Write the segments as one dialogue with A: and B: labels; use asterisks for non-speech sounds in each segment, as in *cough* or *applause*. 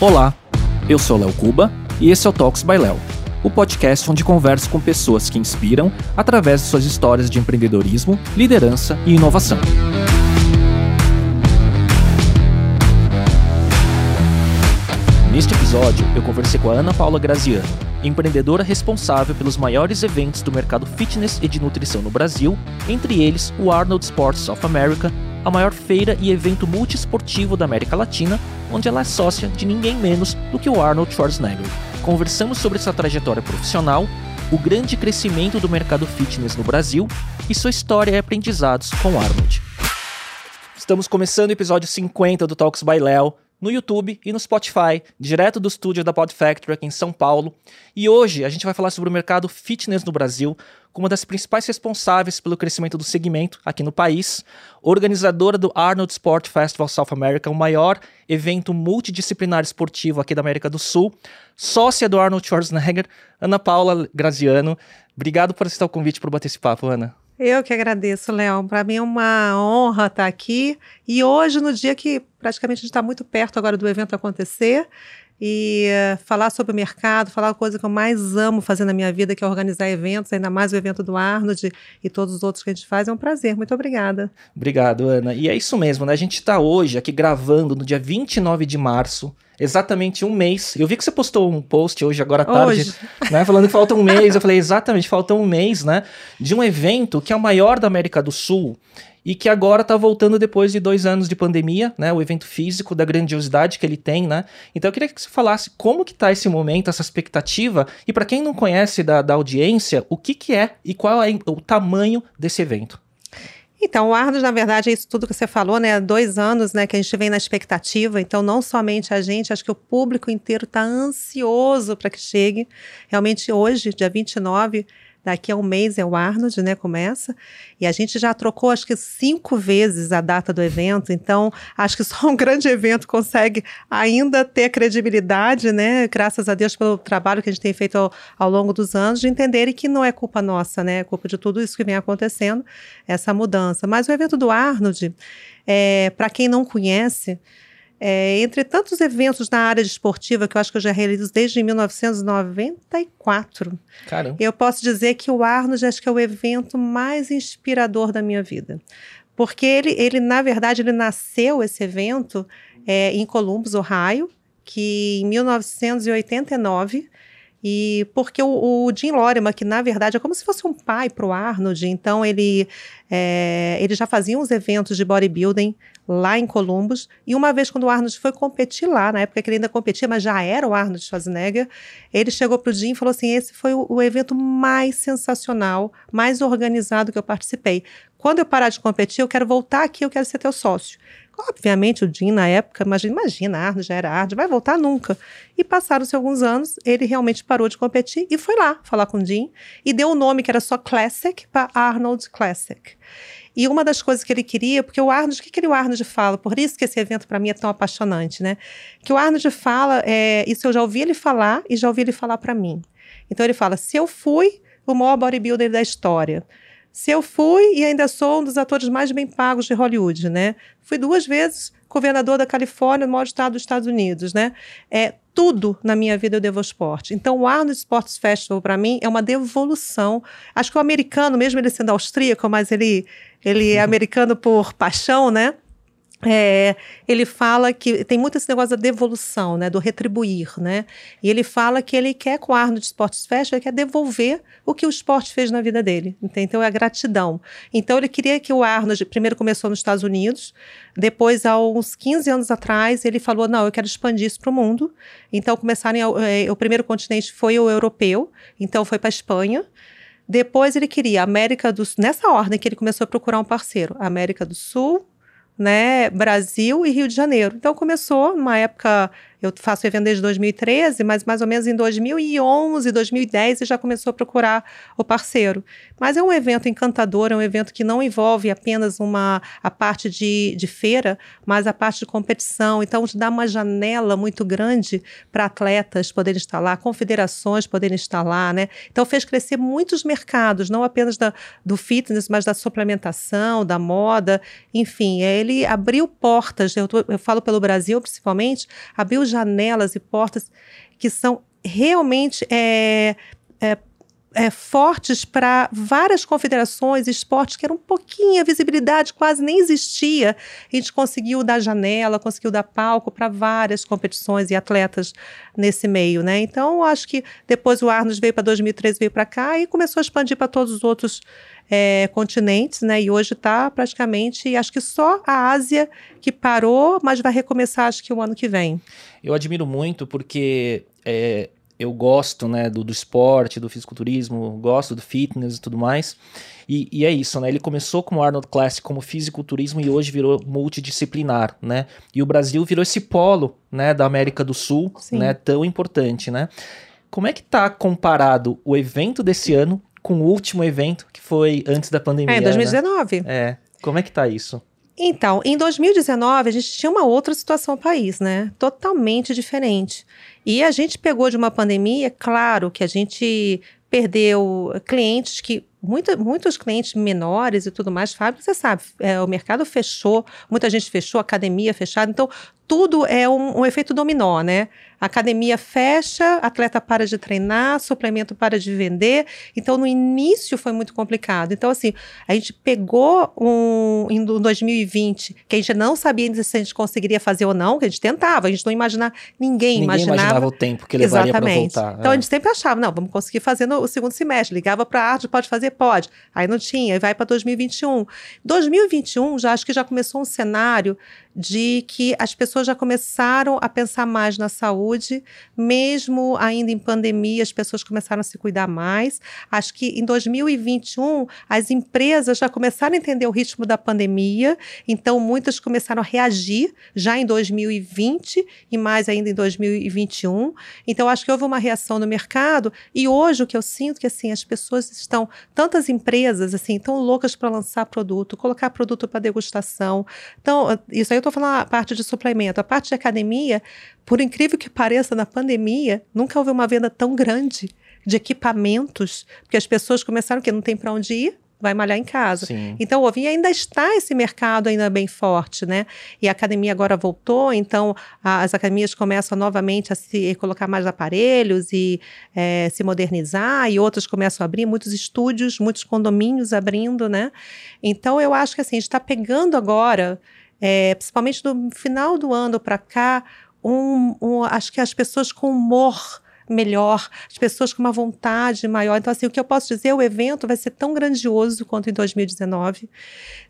A: Olá, eu sou Léo Cuba e esse é o Talks by Léo, o podcast onde converso com pessoas que inspiram através de suas histórias de empreendedorismo, liderança e inovação. Neste episódio, eu conversei com a Ana Paula Graziano, empreendedora responsável pelos maiores eventos do mercado fitness e de nutrição no Brasil, entre eles o Arnold Sports of America, a maior feira e evento multiesportivo da América Latina, onde ela é sócia de ninguém menos do que o Arnold Schwarzenegger. Conversamos sobre sua trajetória profissional, o grande crescimento do mercado fitness no Brasil e sua história e aprendizados com Arnold. Estamos começando o episódio 50 do Talks by Léo, no YouTube e no Spotify, direto do estúdio da Pod Factory aqui em São Paulo. E hoje a gente vai falar sobre o mercado fitness no Brasil, como uma das principais responsáveis pelo crescimento do segmento aqui no país, organizadora do Arnold Sport Festival South America, o maior evento multidisciplinar esportivo aqui da América do Sul, sócia do Arnold Schwarzenegger, Ana Paula Graziano. Obrigado por aceitar o convite para bater esse papo, Ana.
B: Eu que agradeço, Léo. Para mim é uma honra estar aqui. E hoje, no dia que praticamente a gente está muito perto agora do evento acontecer, e uh, falar sobre o mercado, falar a coisa que eu mais amo fazer na minha vida, que é organizar eventos, ainda mais o evento do Arnold e todos os outros que a gente faz, é um prazer. Muito obrigada.
A: Obrigado, Ana. E é isso mesmo, né? A gente está hoje aqui gravando no dia 29 de março exatamente um mês. Eu vi que você postou um post hoje, agora à tarde, hoje. *laughs* né? Falando que falta um mês. Eu falei, exatamente, falta um mês, né? De um evento que é o maior da América do Sul e que agora está voltando depois de dois anos de pandemia, né? O evento físico, da grandiosidade que ele tem, né? Então eu queria que você falasse como que está esse momento, essa expectativa, e para quem não conhece da, da audiência, o que, que é e qual é o tamanho desse evento.
B: Então, o Ardos, na verdade, é isso tudo que você falou, né? Dois anos, né, que a gente vem na expectativa. Então, não somente a gente, acho que o público inteiro está ansioso para que chegue. Realmente, hoje, dia 29, Daqui a um mês é o Arnold, né? Começa. E a gente já trocou, acho que cinco vezes a data do evento. Então, acho que *laughs* só um grande evento consegue ainda ter credibilidade, né? Graças a Deus pelo trabalho que a gente tem feito ao, ao longo dos anos, de entenderem que não é culpa nossa, né? É culpa de tudo isso que vem acontecendo, essa mudança. Mas o evento do Arnold, é, para quem não conhece, é, entre tantos eventos na área esportiva que eu acho que eu já realizo desde 1994,
A: Caramba.
B: eu posso dizer que o Arnold acho que é o evento mais inspirador da minha vida. Porque ele, ele na verdade, ele nasceu esse evento é, em Columbus, Ohio, que em 1989 e porque o, o, Jim Lorimer, que na verdade é como se fosse um pai para o Arnold, então ele, é, ele já fazia uns eventos de bodybuilding lá em Columbus. E uma vez, quando o Arnold foi competir lá, na época que ele ainda competia, mas já era o Arnold Schwarzenegger, ele chegou para o Jim e falou assim: esse foi o, o evento mais sensacional, mais organizado que eu participei. Quando eu parar de competir, eu quero voltar aqui, eu quero ser teu sócio. Obviamente, o Jim, na época, imagina, imagina Arnold já era Arnold, vai voltar nunca. E passaram-se alguns anos, ele realmente parou de competir e foi lá falar com o Jim e deu o um nome que era só Classic para Arnold Classic. E uma das coisas que ele queria, porque o Arnold, o que, que o Arnold fala? Por isso que esse evento para mim é tão apaixonante, né? Que o Arnold fala, é, isso eu já ouvi ele falar e já ouvi ele falar para mim. Então ele fala: se eu fui o maior bodybuilder da história, se eu fui e ainda sou um dos atores mais bem pagos de Hollywood, né? Fui duas vezes governador da Califórnia, no maior estado dos Estados Unidos, né? É tudo na minha vida eu devo ao esporte. Então, o Arnold Sports Festival para mim é uma devolução. Acho que o americano, mesmo ele sendo austríaco, mas ele ele é *laughs* americano por paixão, né? É, ele fala que tem muito esse negócio da devolução, né, do retribuir, né? E ele fala que ele quer com o Arnold Sports Fest, ele quer devolver o que o esporte fez na vida dele. Então é a gratidão. Então ele queria que o Arnold primeiro começou nos Estados Unidos, depois há uns 15 anos atrás ele falou não, eu quero expandir isso para o mundo. Então começaram é, o primeiro continente foi o europeu, então foi para a Espanha. Depois ele queria América do Sul, nessa ordem que ele começou a procurar um parceiro, América do Sul, né, Brasil e Rio de Janeiro. Então começou numa época eu faço evento desde 2013, mas mais ou menos em 2011, 2010 já começou a procurar o parceiro. Mas é um evento encantador, é um evento que não envolve apenas uma a parte de, de feira, mas a parte de competição. Então, dá uma janela muito grande para atletas poderem estar lá, confederações poderem estar lá, né? Então, fez crescer muitos mercados, não apenas da, do fitness, mas da suplementação, da moda, enfim. Ele abriu portas, eu, tô, eu falo pelo Brasil principalmente, abriu janelas e portas que são realmente é, é, é, fortes para várias confederações, esportes que eram um pouquinho, a visibilidade quase nem existia. A gente conseguiu dar janela, conseguiu dar palco para várias competições e atletas nesse meio, né? Então, acho que depois o Arnos veio para 2013, veio para cá e começou a expandir para todos os outros é, continentes, né? E hoje está praticamente, acho que só a Ásia que parou, mas vai recomeçar, acho que o ano que vem.
A: Eu admiro muito porque é, eu gosto, né, do, do esporte, do fisiculturismo, gosto do fitness e tudo mais. E, e, é isso, né? Ele começou como Arnold Classic, como fisiculturismo e hoje virou multidisciplinar, né? E o Brasil virou esse polo, né, da América do Sul, Sim. né, tão importante, né? Como é que tá comparado o evento desse ano com o último evento que foi antes da pandemia? É,
B: em 2019.
A: Né? É. Como é que tá isso?
B: Então, em 2019, a gente tinha uma outra situação no país, né? Totalmente diferente. E a gente pegou de uma pandemia, claro que a gente perdeu clientes que Muita, muitos clientes menores e tudo mais, Fábio, você sabe, é, o mercado fechou, muita gente fechou, academia fechada, então tudo é um, um efeito dominó, né? A academia fecha, atleta para de treinar, suplemento para de vender. Então, no início foi muito complicado. Então, assim, a gente pegou um em 2020, que a gente não sabia se a gente conseguiria fazer ou não, que a gente tentava, a gente não imaginava, ninguém, ninguém imaginava.
A: imaginava o tempo que levaria para voltar.
B: Então, é. a gente sempre achava, não, vamos conseguir fazer no segundo semestre. Ligava para a arte, pode fazer? Pode. Aí não tinha, e vai para 2021. 2021, já acho que já começou um cenário de que as pessoas já começaram a pensar mais na saúde, mesmo ainda em pandemia, as pessoas começaram a se cuidar mais. Acho que em 2021 as empresas já começaram a entender o ritmo da pandemia, então muitas começaram a reagir já em 2020 e mais ainda em 2021. Então acho que houve uma reação no mercado e hoje o que eu sinto é que assim as pessoas estão tantas empresas assim tão loucas para lançar produto, colocar produto para degustação. Então isso aí eu estou falando a parte de suplemento. A parte de academia, por incrível que pareça, na pandemia, nunca houve uma venda tão grande de equipamentos, porque as pessoas começaram que não tem para onde ir, vai malhar em casa. Sim. Então, o ainda está esse mercado ainda bem forte, né? E a academia agora voltou, então a, as academias começam novamente a se colocar mais aparelhos e é, se modernizar, e outros começam a abrir, muitos estúdios, muitos condomínios abrindo, né? Então, eu acho que assim, a gente está pegando agora é, principalmente do final do ano para cá, um, um, acho que as pessoas com humor melhor, as pessoas com uma vontade maior. Então, assim, o que eu posso dizer, o evento vai ser tão grandioso quanto em 2019,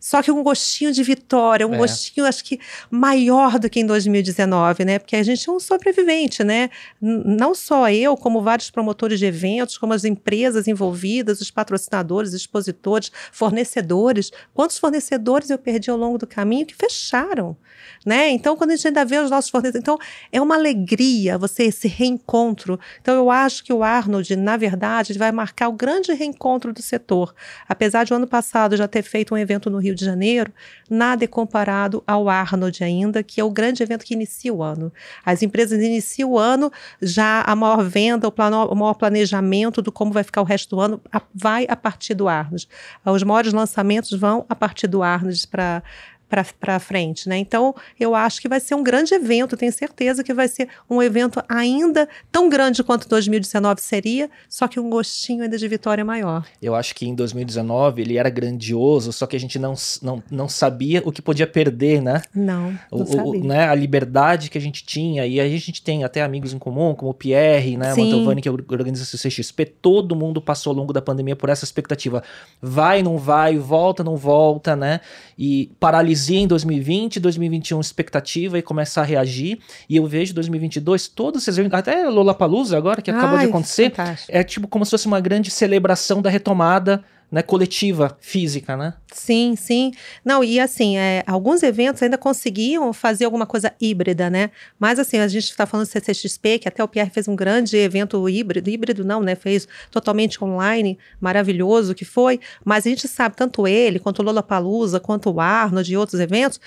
B: só que um gostinho de vitória, um é. gostinho, acho que, maior do que em 2019, né? Porque a gente é um sobrevivente, né? Não só eu, como vários promotores de eventos, como as empresas envolvidas, os patrocinadores, expositores, fornecedores. Quantos fornecedores eu perdi ao longo do caminho que fecharam? né? Então, quando a gente ainda vê os nossos fornecedores, então é uma alegria você esse reencontro. Então, eu acho que o Arnold, na verdade, vai marcar o grande reencontro do setor. Apesar de o ano passado já ter feito um evento no Rio de Janeiro, nada é comparado ao Arnold ainda, que é o grande evento que inicia o ano. As empresas iniciam o ano já a maior venda, o, plano, o maior planejamento do como vai ficar o resto do ano vai a partir do Arnold. Os maiores lançamentos vão a partir do Arnold para para frente, né? Então, eu acho que vai ser um grande evento, tenho certeza que vai ser um evento ainda tão grande quanto 2019 seria, só que um gostinho ainda de vitória maior.
A: Eu acho que em 2019 ele era grandioso, só que a gente não, não, não sabia o que podia perder, né?
B: Não, não
A: o, sabia. O, né? A liberdade que a gente tinha, e a gente tem até amigos em comum, como o Pierre, né? Sim. Mantovani, que organiza o CXP, todo mundo passou ao longo da pandemia por essa expectativa. Vai, não vai, volta, não volta, né? E paralisia em 2020, 2021 expectativa e começar a reagir. E eu vejo 2022 todos vocês veem até Lollapalooza agora que acabou Ai, de acontecer, fantástico. é tipo como se fosse uma grande celebração da retomada né, coletiva, física, né?
B: Sim, sim. Não, e assim, é, alguns eventos ainda conseguiam fazer alguma coisa híbrida, né? Mas assim, a gente está falando do CCXP, que até o Pierre fez um grande evento híbrido, híbrido não, né? Fez totalmente online, maravilhoso que foi. Mas a gente sabe, tanto ele, quanto o Lola Palusa, quanto o Arnold e outros eventos,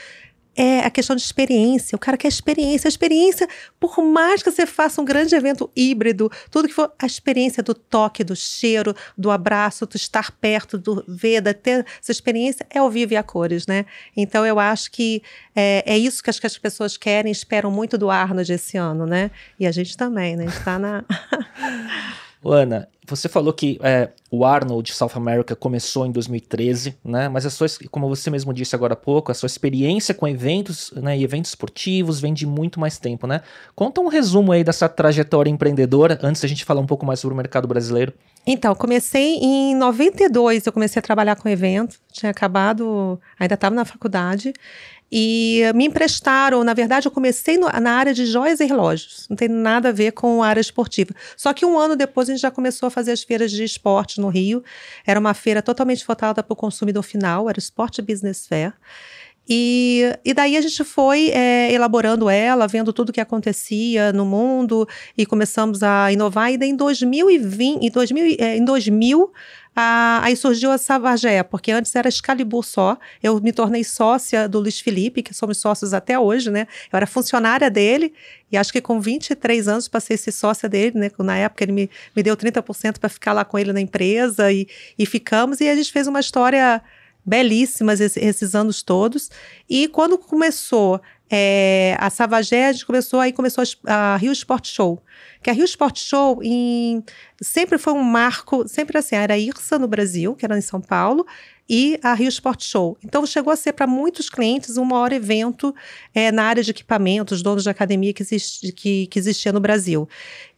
B: é a questão de experiência. O cara quer experiência. A experiência, por mais que você faça um grande evento híbrido, tudo que for, a experiência do toque, do cheiro, do abraço, do estar perto, do ver, da ter essa experiência é ao vivo e a cores, né? Então eu acho que é, é isso que as, que as pessoas querem, esperam muito do Arnold esse ano, né? E a gente também, né? A gente tá na. *laughs*
A: Ana, você falou que é, o Arnold South America começou em 2013, né? Mas a sua, como você mesmo disse agora há pouco, a sua experiência com eventos né, e eventos esportivos vem de muito mais tempo, né? Conta um resumo aí dessa trajetória empreendedora, antes da gente falar um pouco mais sobre o mercado brasileiro.
B: Então, comecei em 92, eu comecei a trabalhar com evento, tinha acabado, ainda estava na faculdade, e me emprestaram, na verdade, eu comecei no, na área de joias e relógios, não tem nada a ver com a área esportiva. Só que um ano depois a gente já começou a fazer as feiras de esporte no Rio. Era uma feira totalmente voltada para o consumidor final, era o Sport Business Fair. E, e daí a gente foi é, elaborando ela, vendo tudo o que acontecia no mundo e começamos a inovar. E daí em 2020, em 2000, é, em 2000 ah, aí surgiu a Savagé, porque antes era Excalibur só. Eu me tornei sócia do Luiz Felipe, que somos sócios até hoje, né? Eu era funcionária dele e acho que com 23 anos passei a ser sócia dele, né? Na época ele me, me deu 30% para ficar lá com ele na empresa e, e ficamos. E a gente fez uma história belíssima esses, anos todos. E quando começou é, a gente começou, aí começou a, a Rio Sport Show que a Rio Sport Show em, sempre foi um marco, sempre assim, era a IRSA no Brasil, que era em São Paulo, e a Rio Sport Show. Então chegou a ser para muitos clientes um maior evento é, na área de equipamentos, donos de academia que, que, que, existia no Brasil.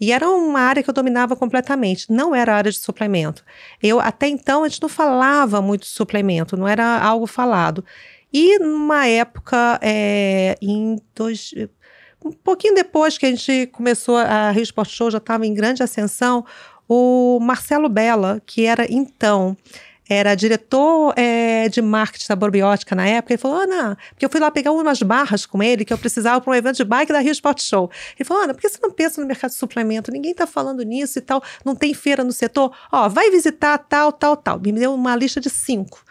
B: E era uma área que eu dominava completamente, não era a área de suplemento. Eu até então a gente não falava muito de suplemento, não era algo falado. E numa época, é, em dois, um pouquinho depois que a gente começou a Rio Sport Show, já estava em grande ascensão, o Marcelo Bella, que era então era diretor é, de marketing da Borbiótica na época, ele falou, Ana, porque eu fui lá pegar umas barras com ele que eu precisava para um evento de bike da Rio Sport Show. Ele falou, Ana, por que você não pensa no mercado de suplemento? Ninguém está falando nisso e tal, não tem feira no setor. Ó, vai visitar tal, tal, tal. Me deu uma lista de cinco.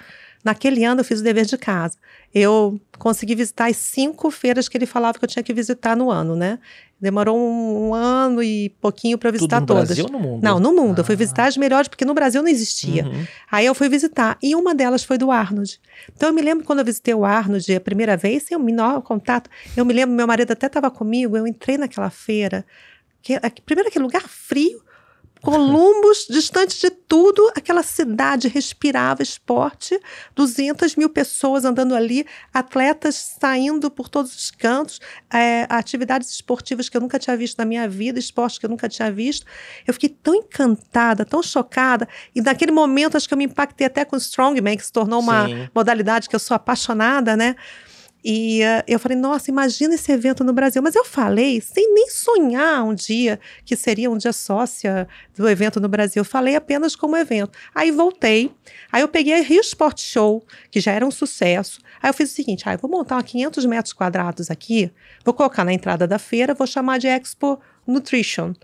B: Naquele ano eu fiz o dever de casa. Eu consegui visitar as cinco feiras que ele falava que eu tinha que visitar no ano, né? Demorou um, um ano e pouquinho para visitar
A: Tudo
B: no todas.
A: Brasil ou no mundo?
B: Não, no mundo. Ah. Eu fui ah. visitar as melhores, porque no Brasil não existia. Uhum. Aí eu fui visitar. E uma delas foi do Arnold. Então eu me lembro quando eu visitei o Arnold a primeira vez, sem o menor contato. Eu me lembro, meu marido até estava comigo, eu entrei naquela feira. Que, primeiro, aquele lugar frio Columbus, distante de tudo, aquela cidade respirava esporte, 200 mil pessoas andando ali, atletas saindo por todos os cantos, é, atividades esportivas que eu nunca tinha visto na minha vida, esportes que eu nunca tinha visto. Eu fiquei tão encantada, tão chocada, e naquele momento acho que eu me impactei até com o Strongman, que se tornou uma Sim. modalidade que eu sou apaixonada, né? E uh, eu falei, nossa, imagina esse evento no Brasil. Mas eu falei, sem nem sonhar um dia que seria um dia sócia do evento no Brasil. Eu falei apenas como evento. Aí voltei, aí eu peguei a Rio Sport Show, que já era um sucesso. Aí eu fiz o seguinte, ah, vou montar uma 500 metros quadrados aqui, vou colocar na entrada da feira, vou chamar de Expo Nutrition.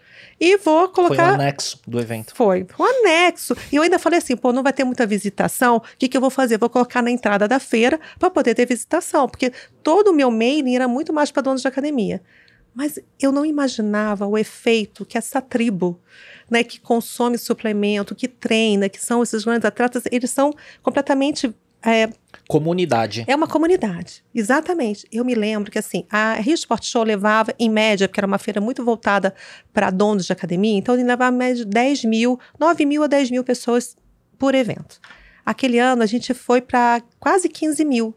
B: E vou colocar.
A: Foi o anexo do evento.
B: Foi, o anexo. E eu ainda falei assim: pô, não vai ter muita visitação. O que, que eu vou fazer? Vou colocar na entrada da feira para poder ter visitação. Porque todo o meu mailing era muito mais para donos de academia. Mas eu não imaginava o efeito que essa tribo, né, que consome suplemento, que treina, que são esses grandes atletas, eles são completamente é,
A: comunidade.
B: É uma comunidade, exatamente. Eu me lembro que assim, a Rio Sport Show levava, em média, porque era uma feira muito voltada para donos de academia, então ele levava em média 10 mil, 9 mil a 10 mil pessoas por evento. Aquele ano a gente foi para quase 15 mil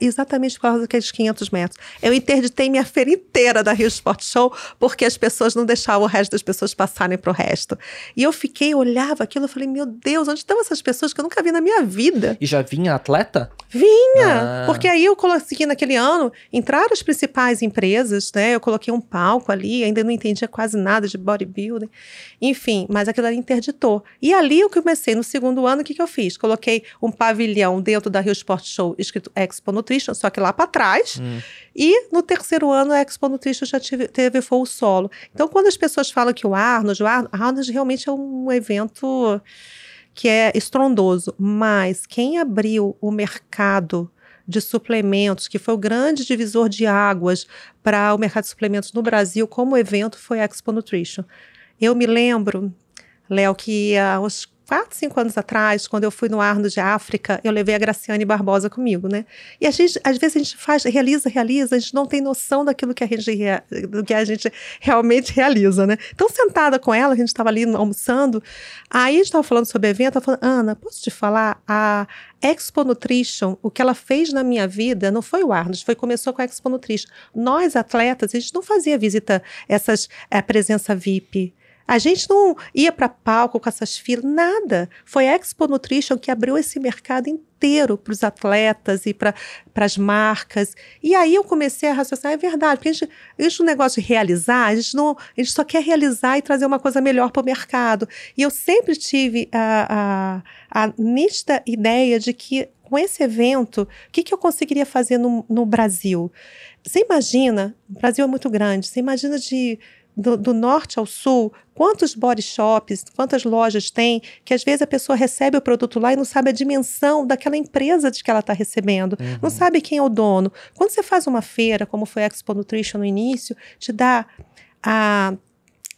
B: exatamente por causa daqueles 500 metros. Eu interditei minha feira inteira da Rio Sport Show porque as pessoas não deixavam o resto das pessoas passarem para o resto. E eu fiquei, olhava aquilo, eu falei, meu Deus, onde estão essas pessoas que eu nunca vi na minha vida?
A: E já vinha atleta?
B: Vinha! Ah. Porque aí eu consegui, naquele ano, entrar as principais empresas, né? Eu coloquei um palco ali, ainda não entendia quase nada de bodybuilding. Enfim, mas aquilo ali interditou. E ali eu comecei, no segundo ano, o que, que eu fiz? Coloquei um pavilhão dentro da Rio Sport Show escrito Expo Nutrition, só que lá para trás. Hum. E no terceiro ano, a Expo Nutrition já tive, teve voo solo. Então, quando as pessoas falam que o Arnold, o Arnold realmente é um evento que é estrondoso, mas quem abriu o mercado de suplementos, que foi o grande divisor de águas para o mercado de suplementos no Brasil, como evento, foi a Expo Nutrition. Eu me lembro, Léo, que há uns quatro, cinco anos atrás, quando eu fui no Arno de África, eu levei a Graciane Barbosa comigo, né? E a gente, às vezes a gente faz, realiza, realiza, a gente não tem noção daquilo que a gente, do que a gente realmente realiza, né? Então, sentada com ela, a gente estava ali almoçando, aí a gente estava falando sobre o evento, ela falou, Ana, posso te falar? A Expo Nutrition, o que ela fez na minha vida, não foi o Arnold, foi começou com a Expo Nutrition. Nós, atletas, a gente não fazia visita, essas, é, presença VIP, a gente não ia para palco com essas filas, nada. Foi a Expo Nutrition que abriu esse mercado inteiro para os atletas e para as marcas. E aí eu comecei a raciocinar, é verdade, porque a gente, a gente negócio de realizar, a gente, não, a gente só quer realizar e trazer uma coisa melhor para o mercado. E eu sempre tive a, a, a nítida ideia de que com esse evento, o que, que eu conseguiria fazer no, no Brasil? Você imagina, o Brasil é muito grande, você imagina de do, do, norte ao sul, quantos body shops, quantas lojas tem, que às vezes a pessoa recebe o produto lá e não sabe a dimensão daquela empresa de que ela está recebendo, uhum. não sabe quem é o dono. Quando você faz uma feira, como foi a Expo Nutrition no início, te dá a,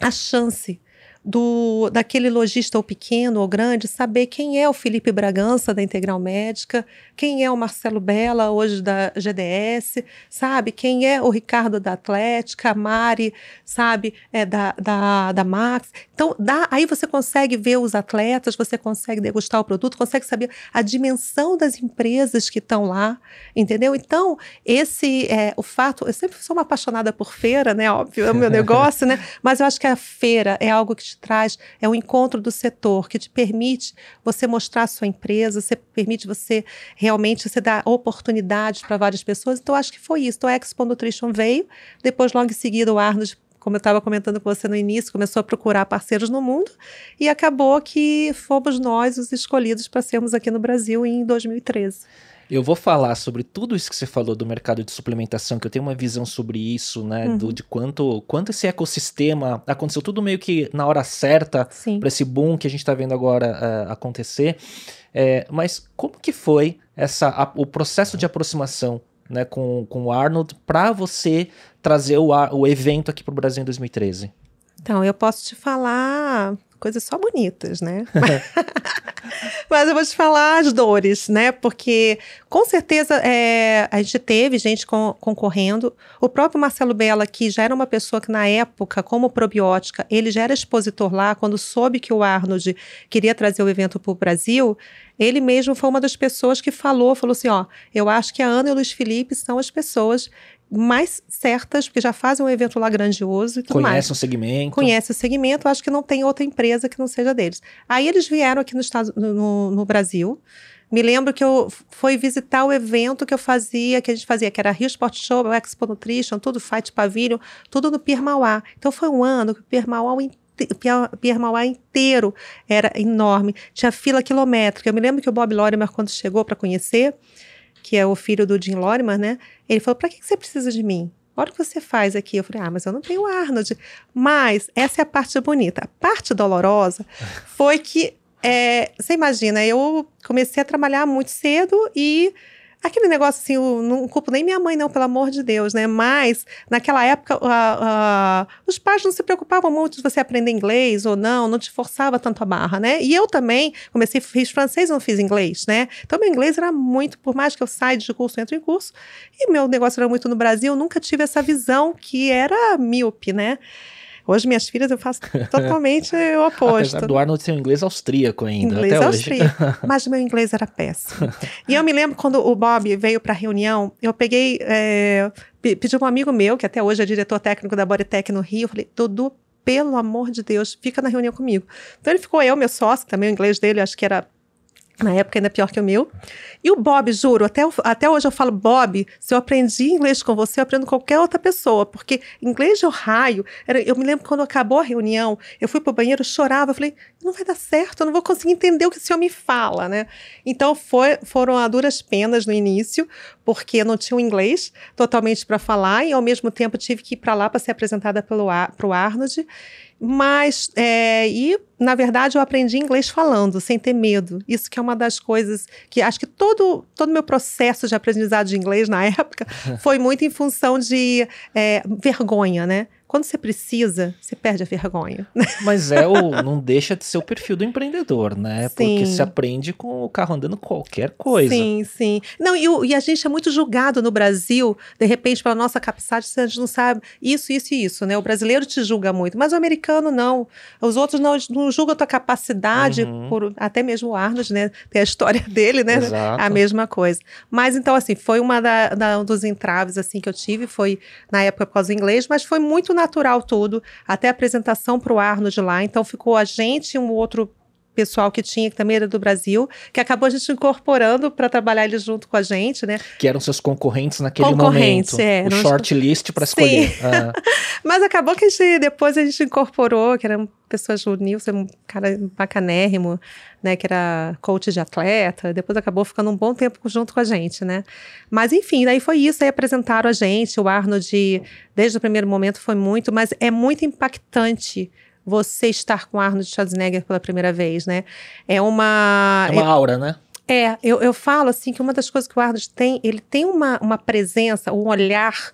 B: a chance do daquele lojista ou pequeno ou grande saber quem é o Felipe Bragança da Integral Médica, quem é o Marcelo Bela hoje da GDS, sabe? Quem é o Ricardo da Atlética, a Mari, sabe? É da, da, da Max. Então, dá, aí você consegue ver os atletas, você consegue degustar o produto, consegue saber a dimensão das empresas que estão lá, entendeu? Então, esse é o fato. Eu sempre sou uma apaixonada por feira, né? Óbvio, é o meu *laughs* negócio, né? Mas eu acho que a feira é algo que te traz é o encontro do setor, que te permite você mostrar a sua empresa, você permite você realmente você dar oportunidades para várias pessoas. Então, acho que foi isso. Então, a Expo Nutrition veio, depois, logo em seguida, o Arnold como eu estava comentando com você no início, começou a procurar parceiros no mundo e acabou que fomos nós os escolhidos para sermos aqui no Brasil em 2013.
A: Eu vou falar sobre tudo isso que você falou do mercado de suplementação, que eu tenho uma visão sobre isso, né? Uhum. Do, de quanto, quanto esse ecossistema aconteceu tudo meio que na hora certa para esse boom que a gente está vendo agora uh, acontecer. É, mas como que foi essa, a, o processo de aproximação né, com, com o Arnold para você trazer o, o evento aqui para o Brasil em 2013?
B: Então, eu posso te falar coisas só bonitas, né? *laughs* Mas eu vou te falar as dores, né? Porque com certeza é, a gente teve gente com, concorrendo. O próprio Marcelo Bella, que já era uma pessoa que na época, como probiótica, ele já era expositor lá, quando soube que o Arnold queria trazer o evento para o Brasil, ele mesmo foi uma das pessoas que falou, falou assim, ó, eu acho que a Ana e o Luiz Felipe são as pessoas mais certas, porque já fazem um evento lá grandioso e tudo
A: Conhece
B: mais.
A: o segmento.
B: Conhece o segmento, acho que não tem outra empresa que não seja deles. Aí eles vieram aqui no, Estado, no, no Brasil. Me lembro que eu fui visitar o evento que eu fazia, que a gente fazia, que era Rio Sport Show, Expo Nutrition, tudo Fight Pavilion, tudo no Pier Mauá. Então foi um ano que o Pier Mauá o Pier Mauá inteiro era enorme, tinha fila quilométrica. Eu me lembro que o Bob Lorimer, quando chegou para conhecer, que é o filho do Jim Lorimer, né? Ele falou: para que, você precisa de mim? Olha o que você faz aqui. Eu falei, ah, mas eu não tenho Arnold. Mas essa é a parte bonita. A parte dolorosa foi que, é, você imagina, eu comecei a trabalhar muito cedo e aquele negócio assim, eu não culpo nem minha mãe, não, pelo amor de Deus, né? Mas naquela época, os pais não se preocupavam muito de você aprender inglês ou não, não te forçava tanto a barra, né? E eu também comecei, fiz francês, não fiz inglês, né? Então meu inglês era muito, por mais que eu saia de curso, entro em curso, e meu negócio era muito no Brasil, eu nunca tive essa visão que era míope, né? Hoje, minhas filhas, eu faço *laughs* totalmente o oposto.
A: Apesar do Arnold ser um inglês austríaco ainda,
B: inglês
A: até
B: austríaco, hoje. *laughs* Mas meu inglês era péssimo. e eu me lembro quando o Bob veio para a reunião, eu peguei, é, pedi um amigo meu, que até hoje é diretor técnico da Bodytech no Rio, eu falei, Dudu, pelo amor de Deus, fica na reunião comigo. Então ele ficou eu, meu sócio, também o inglês dele, acho que era na época ainda pior que o meu. E o Bob, juro, até, até hoje eu falo, Bob, se eu aprendi inglês com você, eu aprendo com qualquer outra pessoa, porque inglês de raio, eu me lembro quando acabou a reunião, eu fui pro banheiro, chorava, eu falei, não vai dar certo, eu não vou conseguir entender o que o senhor me fala, né? Então foi, foram a duras penas no início, porque não tinha o inglês totalmente para falar e ao mesmo tempo tive que ir para lá para ser apresentada pelo o Arnold. Mas, é, e na verdade eu aprendi inglês falando, sem ter medo. Isso que é uma das coisas que acho que todo todo meu processo de aprendizado de inglês na *laughs* época foi muito em função de é, vergonha, né? Quando você precisa, você perde a vergonha.
A: Mas é o não deixa de ser o perfil do empreendedor, né? Sim. Porque se aprende com o carro andando qualquer coisa.
B: Sim, sim. Não, e, e, a gente é muito julgado no Brasil, de repente, pela nossa capacidade, a gente não sabe isso, isso e isso, né? O brasileiro te julga muito, mas o americano não. Os outros não, não julgam a tua capacidade, uhum. por até mesmo o Arnold, né? Tem a história *laughs* dele, né? Exato. A mesma coisa. Mas então, assim, foi uma da, da, um dos entraves assim que eu tive, foi na época por causa do inglês, mas foi muito natural tudo, até a apresentação para o Arnold lá. Então ficou a gente e um outro pessoal que tinha, que também era do Brasil, que acabou a gente incorporando para trabalhar ele junto com a gente, né?
A: Que eram seus concorrentes naquele concorrentes, momento. É, o shortlist para escolher. Ah. *laughs*
B: Mas acabou que a gente, depois a gente incorporou, que era pessoa juvenil, um cara bacanérrimo, né, que era coach de atleta, depois acabou ficando um bom tempo junto com a gente, né? Mas enfim, daí foi isso, aí apresentaram a gente, o Arnold, desde o primeiro momento foi muito, mas é muito impactante você estar com Arnold Schwarzenegger pela primeira vez, né? É uma...
A: É uma aura, né?
B: É, eu, eu falo assim que uma das coisas que o Arnold tem, ele tem uma, uma presença, um olhar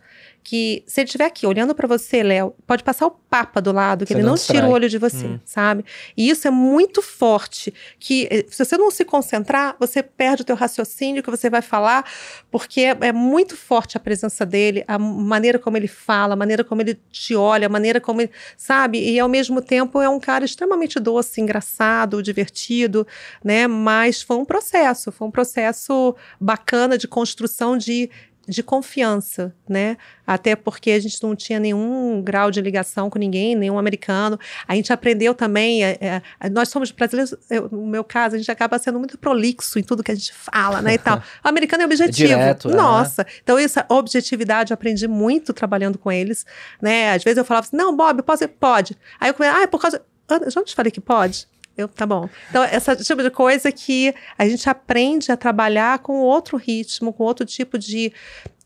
B: que se ele estiver aqui olhando para você, Léo, pode passar o papa do lado, que você ele não, tira o olho de você, hum. sabe? E isso é muito forte, que eh, se você não se concentrar, você perde o teu raciocínio que você vai falar, porque é, é muito forte a presença dele, a maneira como ele fala, a maneira como ele te olha, a maneira como ele, sabe? E ao mesmo tempo é um cara extremamente doce, engraçado, divertido, né? Mas foi um processo, foi um processo bacana de construção de de confiança, né? Até porque a gente não tinha nenhum grau de ligação com ninguém, nenhum americano. A gente aprendeu também, é, é, nós somos brasileiros, eu, no meu caso, a gente acaba sendo muito prolixo em tudo que a gente fala, né? E tal. *laughs* O americano é objetivo. Direto, Nossa. Então, essa objetividade eu aprendi muito trabalhando com eles, né? Às vezes eu falava assim, não, Bob, posso? Pode. Aí eu falei, ah, é por causa. Eu já te falei que pode. Eu, tá bom. Então, essa tipo de coisa que a gente aprende a trabalhar com outro ritmo, com outro tipo de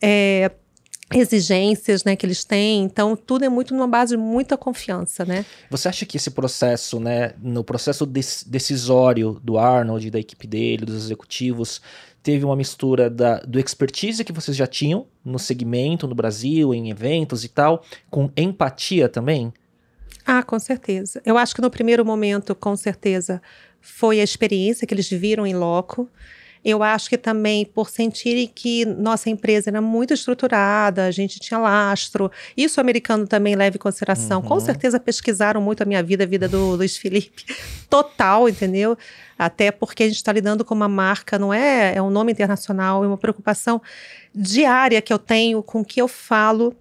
B: é, exigências né, que eles têm. Então, tudo é muito numa base de muita confiança, né?
A: Você acha que esse processo, né, no processo decisório do Arnold, da equipe dele, dos executivos, teve uma mistura da, do expertise que vocês já tinham no segmento, no Brasil, em eventos e tal, com empatia também?
B: Ah, com certeza. Eu acho que no primeiro momento, com certeza, foi a experiência que eles viram em loco. Eu acho que também por sentirem que nossa empresa era muito estruturada, a gente tinha lastro. Isso o americano também leva em consideração. Uhum. Com certeza pesquisaram muito a minha vida, a vida do *laughs* Luiz Felipe. Total, entendeu? Até porque a gente está lidando com uma marca, não é? É um nome internacional, é uma preocupação diária que eu tenho com o que eu falo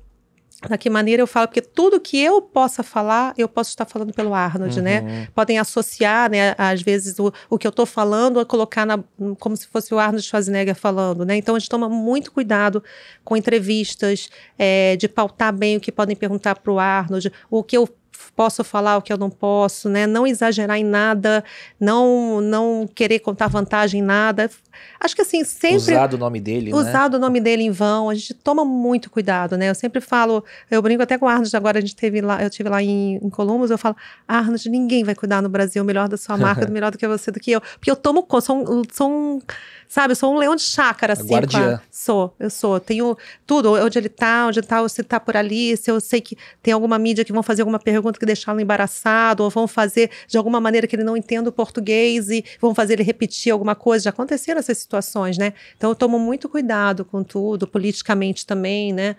B: da que maneira eu falo, porque tudo que eu possa falar, eu posso estar falando pelo Arnold, né? uhum. né? Podem associar, né, às vezes, o, o que eu estou falando a colocar na, como se fosse o Arnold Schwarzenegger falando, né? Então a gente toma muito cuidado com entrevistas, é, de pautar bem o que podem perguntar para o Arnold, o que eu posso falar o que eu não posso, né? Não exagerar em nada, não não querer contar vantagem em nada. Acho que assim, sempre
A: usar o nome dele,
B: usar né? o nome dele em vão, a gente toma muito cuidado, né? Eu sempre falo, eu brinco até com o Arnold, agora a gente teve lá, eu tive lá em, em Columbus, eu falo, Arnold, ninguém vai cuidar no Brasil melhor da sua marca, *laughs* melhor do que você do que eu, porque eu tomo conta, sou, sou um Sabe, eu sou um leão de chácara, assim.
A: Guardiã.
B: Sou, eu sou. Tenho tudo, onde ele tá, onde tá, se tá por ali, se eu sei que tem alguma mídia que vão fazer alguma pergunta que deixá-lo embaraçado, ou vão fazer de alguma maneira que ele não entenda o português e vão fazer ele repetir alguma coisa. Já aconteceram essas situações, né? Então eu tomo muito cuidado com tudo, politicamente também, né?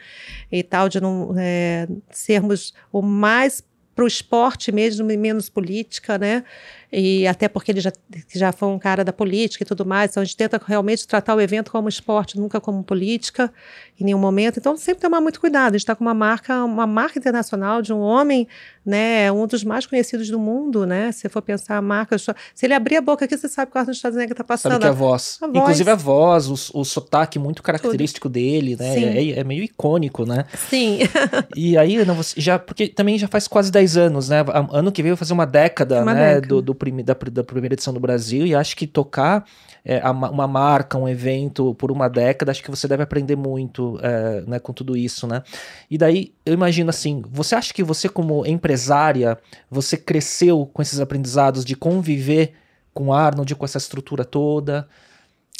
B: E tal, de não é, sermos o mais para o esporte mesmo, menos política, né? E até porque ele já, já foi um cara da política e tudo mais, então a gente tenta realmente tratar o evento como esporte, nunca como política, em nenhum momento. Então sempre tomar muito cuidado. A gente está com uma marca, uma marca internacional de um homem, né, um dos mais conhecidos do mundo, né? Se for pensar a marca, se ele abrir a boca aqui, você sabe que o Arnold Schwarzenegger está passando.
A: Sabe que é a voz. a voz. Inclusive a voz, o, o sotaque muito característico Tudo. dele, né? É, é, meio icônico, né?
B: Sim. *laughs*
A: e aí, não, já, porque também já faz quase 10 10 anos, né? Ano que vem vai fazer uma década, uma né? Década. Do, do prime, da, da, primeira edição do Brasil. E acho que tocar é, uma marca, um evento por uma década, acho que você deve aprender muito é, né, com tudo isso, né? E daí, eu imagino assim, você acha que você como empresária, você cresceu com esses aprendizados de conviver com Arnold, com essa estrutura toda?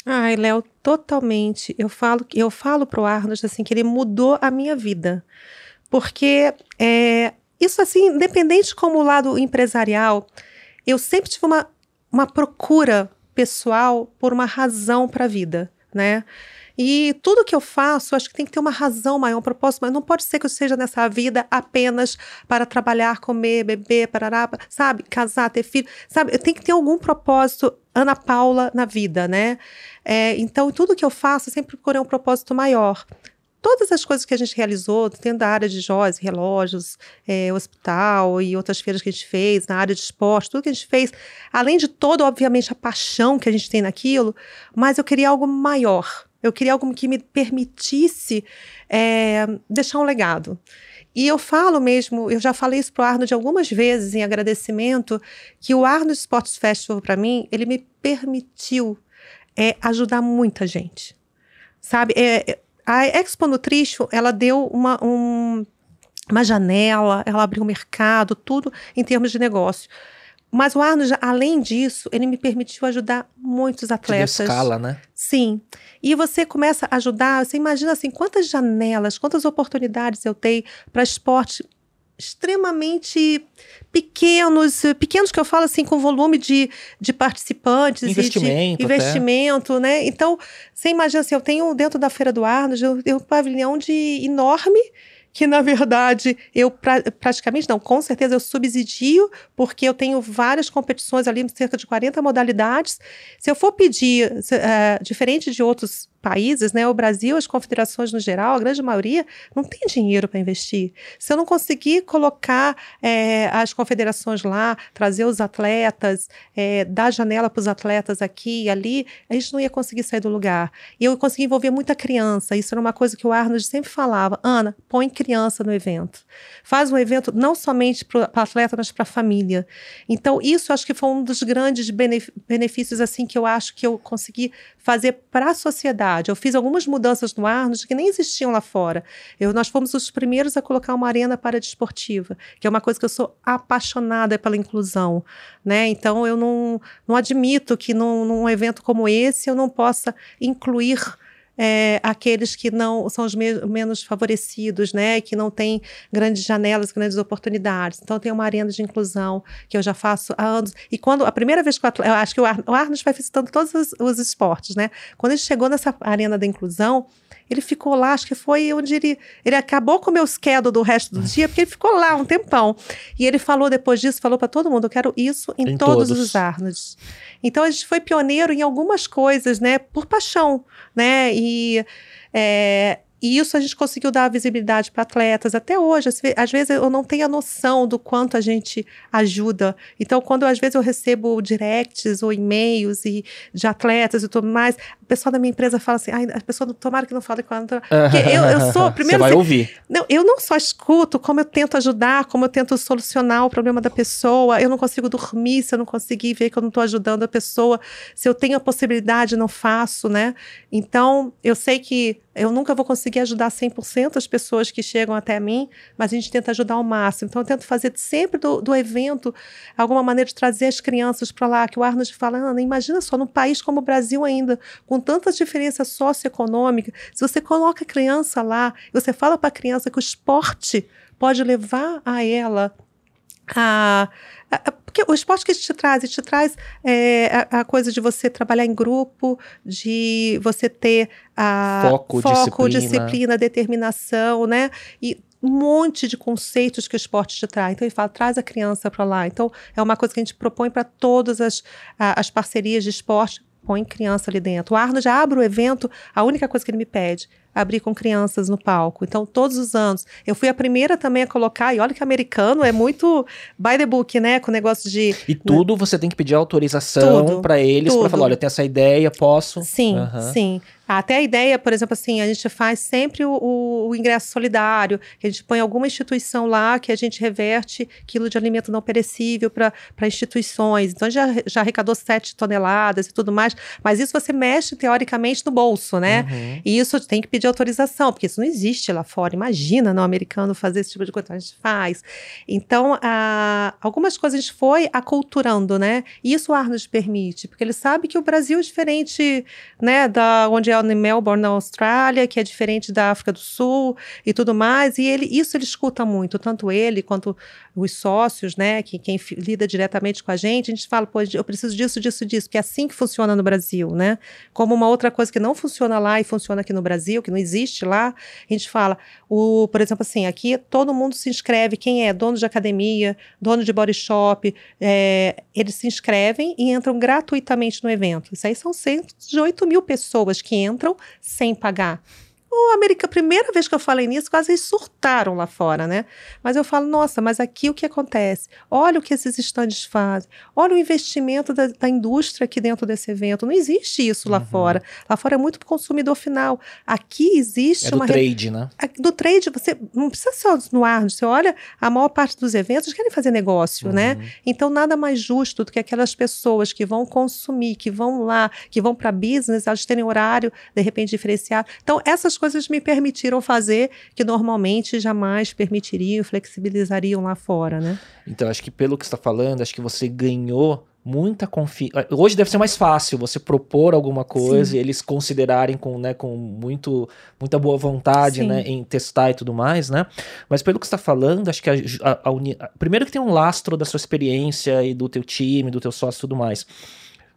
B: Ai, Léo, totalmente. Eu falo, eu falo pro Arnold assim que ele mudou a minha vida. Porque é, isso assim, independente como o lado empresarial, eu sempre tive uma, uma procura pessoal por uma razão para a vida, né? E tudo que eu faço, acho que tem que ter uma razão maior, um propósito, mas não pode ser que eu seja nessa vida apenas para trabalhar, comer, beber, parará, sabe? Casar, ter filho, sabe? Eu tenho que ter algum propósito, Ana Paula, na vida, né? É, então, tudo que eu faço, eu sempre procurei um propósito maior todas as coisas que a gente realizou, dentro da área de joias, relógios, é, hospital e outras feiras que a gente fez, na área de esporte, tudo que a gente fez, além de todo, obviamente, a paixão que a gente tem naquilo, mas eu queria algo maior. Eu queria algo que me permitisse é, deixar um legado. E eu falo mesmo, eu já falei isso para o Arnold algumas vezes em agradecimento, que o Arnold Sports Festival, para mim, ele me permitiu é, ajudar muita gente. Sabe? É, a Expo Nutrition, ela deu uma, um, uma janela, ela abriu o mercado, tudo em termos de negócio. Mas o Arnold, além disso, ele me permitiu ajudar muitos atletas.
A: De escala, né?
B: Sim. E você começa a ajudar, você imagina assim, quantas janelas, quantas oportunidades eu tenho para esporte extremamente pequenos, pequenos que eu falo assim, com volume de, de participantes
A: investimento,
B: e de investimento, até. né? Então, você imagina assim, eu tenho dentro da Feira do Arnold, eu tenho um pavilhão de enorme que na *laughs* verdade eu pra, praticamente não, com certeza eu subsidio, porque eu tenho várias competições ali, cerca de 40 modalidades. Se eu for pedir, uh, diferente de outros países, né, o Brasil, as confederações no geral, a grande maioria, não tem dinheiro para investir. Se eu não conseguir colocar é, as confederações lá, trazer os atletas, é, dar janela para os atletas aqui e ali, a gente não ia conseguir sair do lugar. E eu consegui envolver muita criança. Isso era uma coisa que o Arnold sempre falava. Ana, põe criança no evento. Faz um evento não somente para atleta, mas para a família. Então, isso acho que foi um dos grandes benefícios assim que eu acho que eu consegui fazer para a sociedade. Eu fiz algumas mudanças no Arnold que nem existiam lá fora. Eu, nós fomos os primeiros a colocar uma arena para desportiva, que é uma coisa que eu sou apaixonada pela inclusão. Né? Então, eu não, não admito que num, num evento como esse eu não possa incluir é, aqueles que não são os me menos favorecidos, né, que não têm grandes janelas, grandes oportunidades. Então tem uma arena de inclusão que eu já faço há anos. E quando a primeira vez que eu, eu acho que o, Ar, o Arnold vai visitando todos os, os esportes, né? Quando ele chegou nessa arena da inclusão, ele ficou lá, acho que foi onde ele. Ele acabou com o meu schedule do resto do dia, porque ele ficou lá um tempão. E ele falou depois disso, falou para todo mundo: eu quero isso em, em todos, todos, os Arnolds. Então a gente foi pioneiro em algumas coisas, né? Por paixão, né? E. É, e isso a gente conseguiu dar visibilidade para atletas. Até hoje, às vezes eu não tenho a noção do quanto a gente ajuda. Então, quando às vezes eu recebo directs ou e-mails e de atletas e tudo mais, o pessoal da minha empresa fala assim: a pessoa tomara que não fale com ela. Porque eu, eu sou, *laughs* primeiro.
A: Você vai
B: assim,
A: ouvir.
B: Não, eu não só escuto, como eu tento ajudar, como eu tento solucionar o problema da pessoa. Eu não consigo dormir se eu não conseguir ver que eu não estou ajudando a pessoa. Se eu tenho a possibilidade, não faço, né? Então, eu sei que eu nunca vou conseguir ajudar 100% as pessoas que chegam até mim, mas a gente tenta ajudar ao máximo. Então, eu tento fazer sempre do, do evento alguma maneira de trazer as crianças para lá, que o Arnold fala, Ana, imagina só, num país como o Brasil ainda, com tanta diferença socioeconômica, se você coloca a criança lá, você fala para a criança que o esporte pode levar a ela a, porque o esporte que te traz, te traz é, a, a, coisa de você trabalhar em grupo, de você ter a
A: foco,
B: foco
A: disciplina.
B: disciplina, determinação, né? E um monte de conceitos que o esporte te traz. Então ele fala, traz a criança para lá. Então é uma coisa que a gente propõe para todas as, as parcerias de esporte põe criança ali dentro. O Arno já abre o evento, a única coisa que ele me pede, abrir com crianças no palco. Então, todos os anos. Eu fui a primeira também a colocar, e olha que americano é muito by the book, né? Com o negócio de.
A: E tudo você tem que pedir autorização para eles para falar: olha, eu tenho essa ideia, posso.
B: Sim, uhum. sim. Até a ideia, por exemplo, assim, a gente faz sempre o, o, o, ingresso solidário, que a gente põe alguma instituição lá que a gente reverte quilo de alimento não perecível para instituições. Então, já, já arrecadou sete toneladas e tudo mais, mas isso você mexe, teoricamente, no bolso, né? Uhum. E isso tem que pedir autorização, porque isso não existe lá fora. Imagina, não, americano fazer esse tipo de coisa, então a gente faz. Então, a, algumas coisas a gente foi aculturando, né? E isso o Arnold permite, porque ele sabe que o Brasil é diferente, né, da onde é em Melbourne, na Austrália, que é diferente da África do Sul e tudo mais. E ele, isso ele escuta muito, tanto ele quanto os sócios, né, que quem lida diretamente com a gente, a gente fala, pô, eu preciso disso, disso, disso, que é assim que funciona no Brasil, né? Como uma outra coisa que não funciona lá e funciona aqui no Brasil, que não existe lá, a gente fala, o, por exemplo, assim, aqui todo mundo se inscreve, quem é dono de academia, dono de body shop, é, eles se inscrevem e entram gratuitamente no evento. Isso aí são 108 mil pessoas que entram sem pagar. O América, a primeira vez que eu falei nisso, quase eles surtaram lá fora, né? Mas eu falo, nossa, mas aqui o que acontece? Olha o que esses estandes fazem. Olha o investimento da, da indústria aqui dentro desse evento. Não existe isso lá uhum. fora. Lá fora é muito para o consumidor final. Aqui existe
A: é do
B: uma.
A: trade, né?
B: Do trade, você não precisa só no ar, você olha, a maior parte dos eventos querem fazer negócio, né? uhum. né? Então, nada mais justo do que aquelas pessoas que vão consumir, que vão lá, que vão para business, elas terem horário, de repente, diferenciado. Então, essas coisas me permitiram fazer que normalmente jamais permitiriam, flexibilizariam lá fora, né?
A: Então, acho que pelo que está falando, acho que você ganhou muita confiança. Hoje deve ser mais fácil você propor alguma coisa Sim. e eles considerarem com, né, com muito, muita boa vontade né, em testar e tudo mais, né? Mas pelo que está falando, acho que a, a, a uni... primeiro que tem um lastro da sua experiência e do teu time, do teu sócio e tudo mais.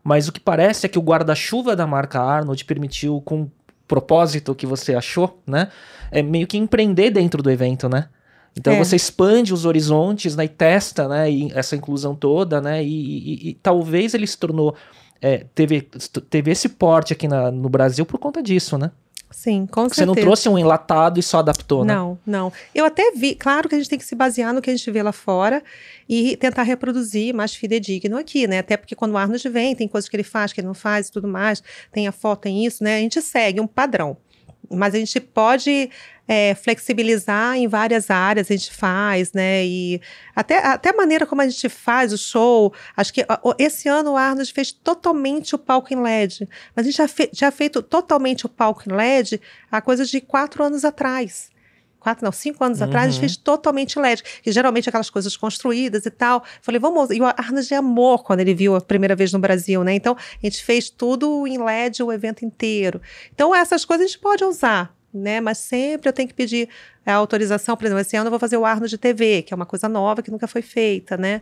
A: Mas o que parece é que o guarda-chuva da marca Arnold permitiu com propósito que você achou, né? É meio que empreender dentro do evento, né? Então é. você expande os horizontes, né? E testa, né? E essa inclusão toda, né? E, e, e talvez ele se tornou é, teve, teve esse porte aqui na, no Brasil por conta disso, né?
B: Sim, com
A: certeza. Você não trouxe um enlatado e só adaptou,
B: né? Não, não. Eu até vi, claro que a gente tem que se basear no que a gente vê lá fora e tentar reproduzir mais fidedigno aqui, né? Até porque quando o Arnold vem, tem coisas que ele faz, que ele não faz e tudo mais, tem a foto, tem isso, né? A gente segue um padrão. Mas a gente pode é, flexibilizar em várias áreas, a gente faz, né? E até, até a maneira como a gente faz o show. Acho que esse ano o Arnold fez totalmente o palco em LED. Mas a gente já, fe, já feito totalmente o palco em LED há coisa de quatro anos atrás quatro, não, cinco anos uhum. atrás, a gente fez totalmente LED, que geralmente aquelas coisas construídas e tal. Falei, vamos. E o Arnold amor quando ele viu a primeira vez no Brasil, né? Então, a gente fez tudo em LED o evento inteiro. Então, essas coisas a gente pode usar, né? Mas sempre eu tenho que pedir a autorização, por exemplo, esse ano eu vou fazer o Arno de TV, que é uma coisa nova que nunca foi feita, né?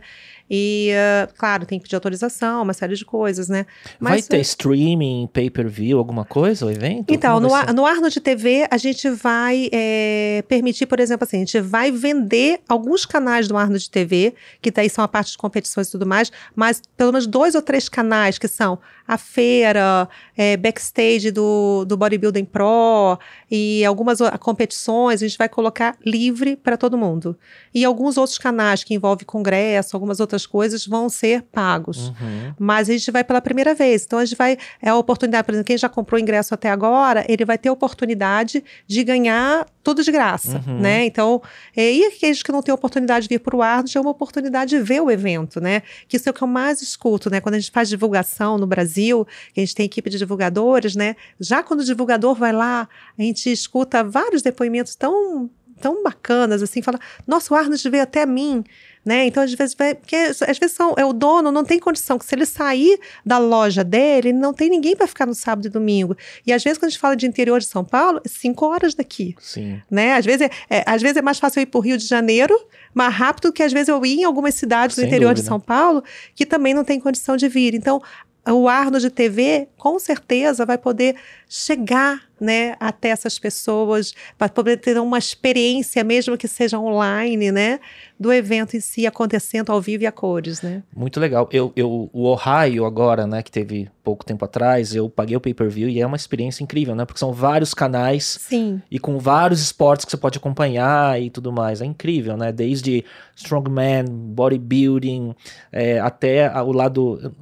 B: E, uh, claro, tem que pedir autorização, uma série de coisas, né?
A: Mas, vai ter streaming, pay-per-view, alguma coisa, o evento?
B: Então, no, no Arno de TV, a gente vai é, permitir, por exemplo, assim, a gente vai vender alguns canais do Arno de TV, que daí são a parte de competições e tudo mais, mas pelo menos dois ou três canais, que são a feira, é, backstage do, do Bodybuilding Pro e algumas competições, a gente vai colocar livre para todo mundo. E alguns outros canais que envolvem congresso, algumas outras coisas, vão ser pagos. Uhum. Mas a gente vai pela primeira vez. Então a gente vai. É a oportunidade, por exemplo, quem já comprou ingresso até agora, ele vai ter a oportunidade de ganhar tudo de graça, uhum. né? Então, é, e aqueles que não têm oportunidade de vir para o Arnold, é uma oportunidade de ver o evento, né? Que isso é o que eu mais escuto, né? Quando a gente faz divulgação no Brasil, que a gente tem equipe de divulgadores, né? Já quando o divulgador vai lá, a gente escuta vários depoimentos tão tão bacanas, assim, fala, nossa, o Arnold veio até mim, né? Então, às vezes, porque às vezes são, é o dono não tem condição, que se ele sair da loja dele, não tem ninguém para ficar no sábado e domingo. E às vezes, quando a gente fala de interior de São Paulo, é cinco horas daqui.
A: Sim.
B: Né? Às vezes é, é às vezes é mais fácil eu ir para o Rio de Janeiro, mais rápido que às vezes eu ir em algumas cidades do Sem interior dúvida. de São Paulo, que também não tem condição de vir. Então, o Arnold de TV, com certeza, vai poder chegar né, até essas pessoas, para poder ter uma experiência, mesmo que seja online, né, do evento em si acontecendo ao vivo e a cores, né?
A: Muito legal. Eu, eu, o Ohio agora, né, que teve pouco tempo atrás, eu paguei o pay-per-view e é uma experiência incrível, né? Porque são vários canais
B: Sim.
A: e com vários esportes que você pode acompanhar e tudo mais. É incrível, né? Desde strongman, bodybuilding, é, até o lado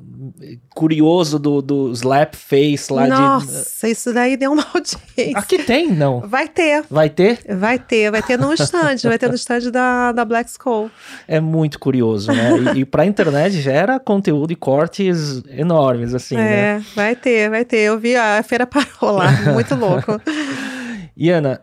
A: curioso do, do slap face lá
B: Nossa, de... Nossa, isso daí deu uma *laughs* audiência.
A: Aqui tem, não?
B: Vai ter.
A: Vai ter?
B: Vai ter, vai ter no stand, vai ter no stand da, da Black
A: É muito curioso, né? E, e pra internet gera conteúdo e cortes enormes, assim, é. né?
B: É, vai ter, vai ter. Eu vi a feira parou lá, *laughs* muito louco.
A: E Ana,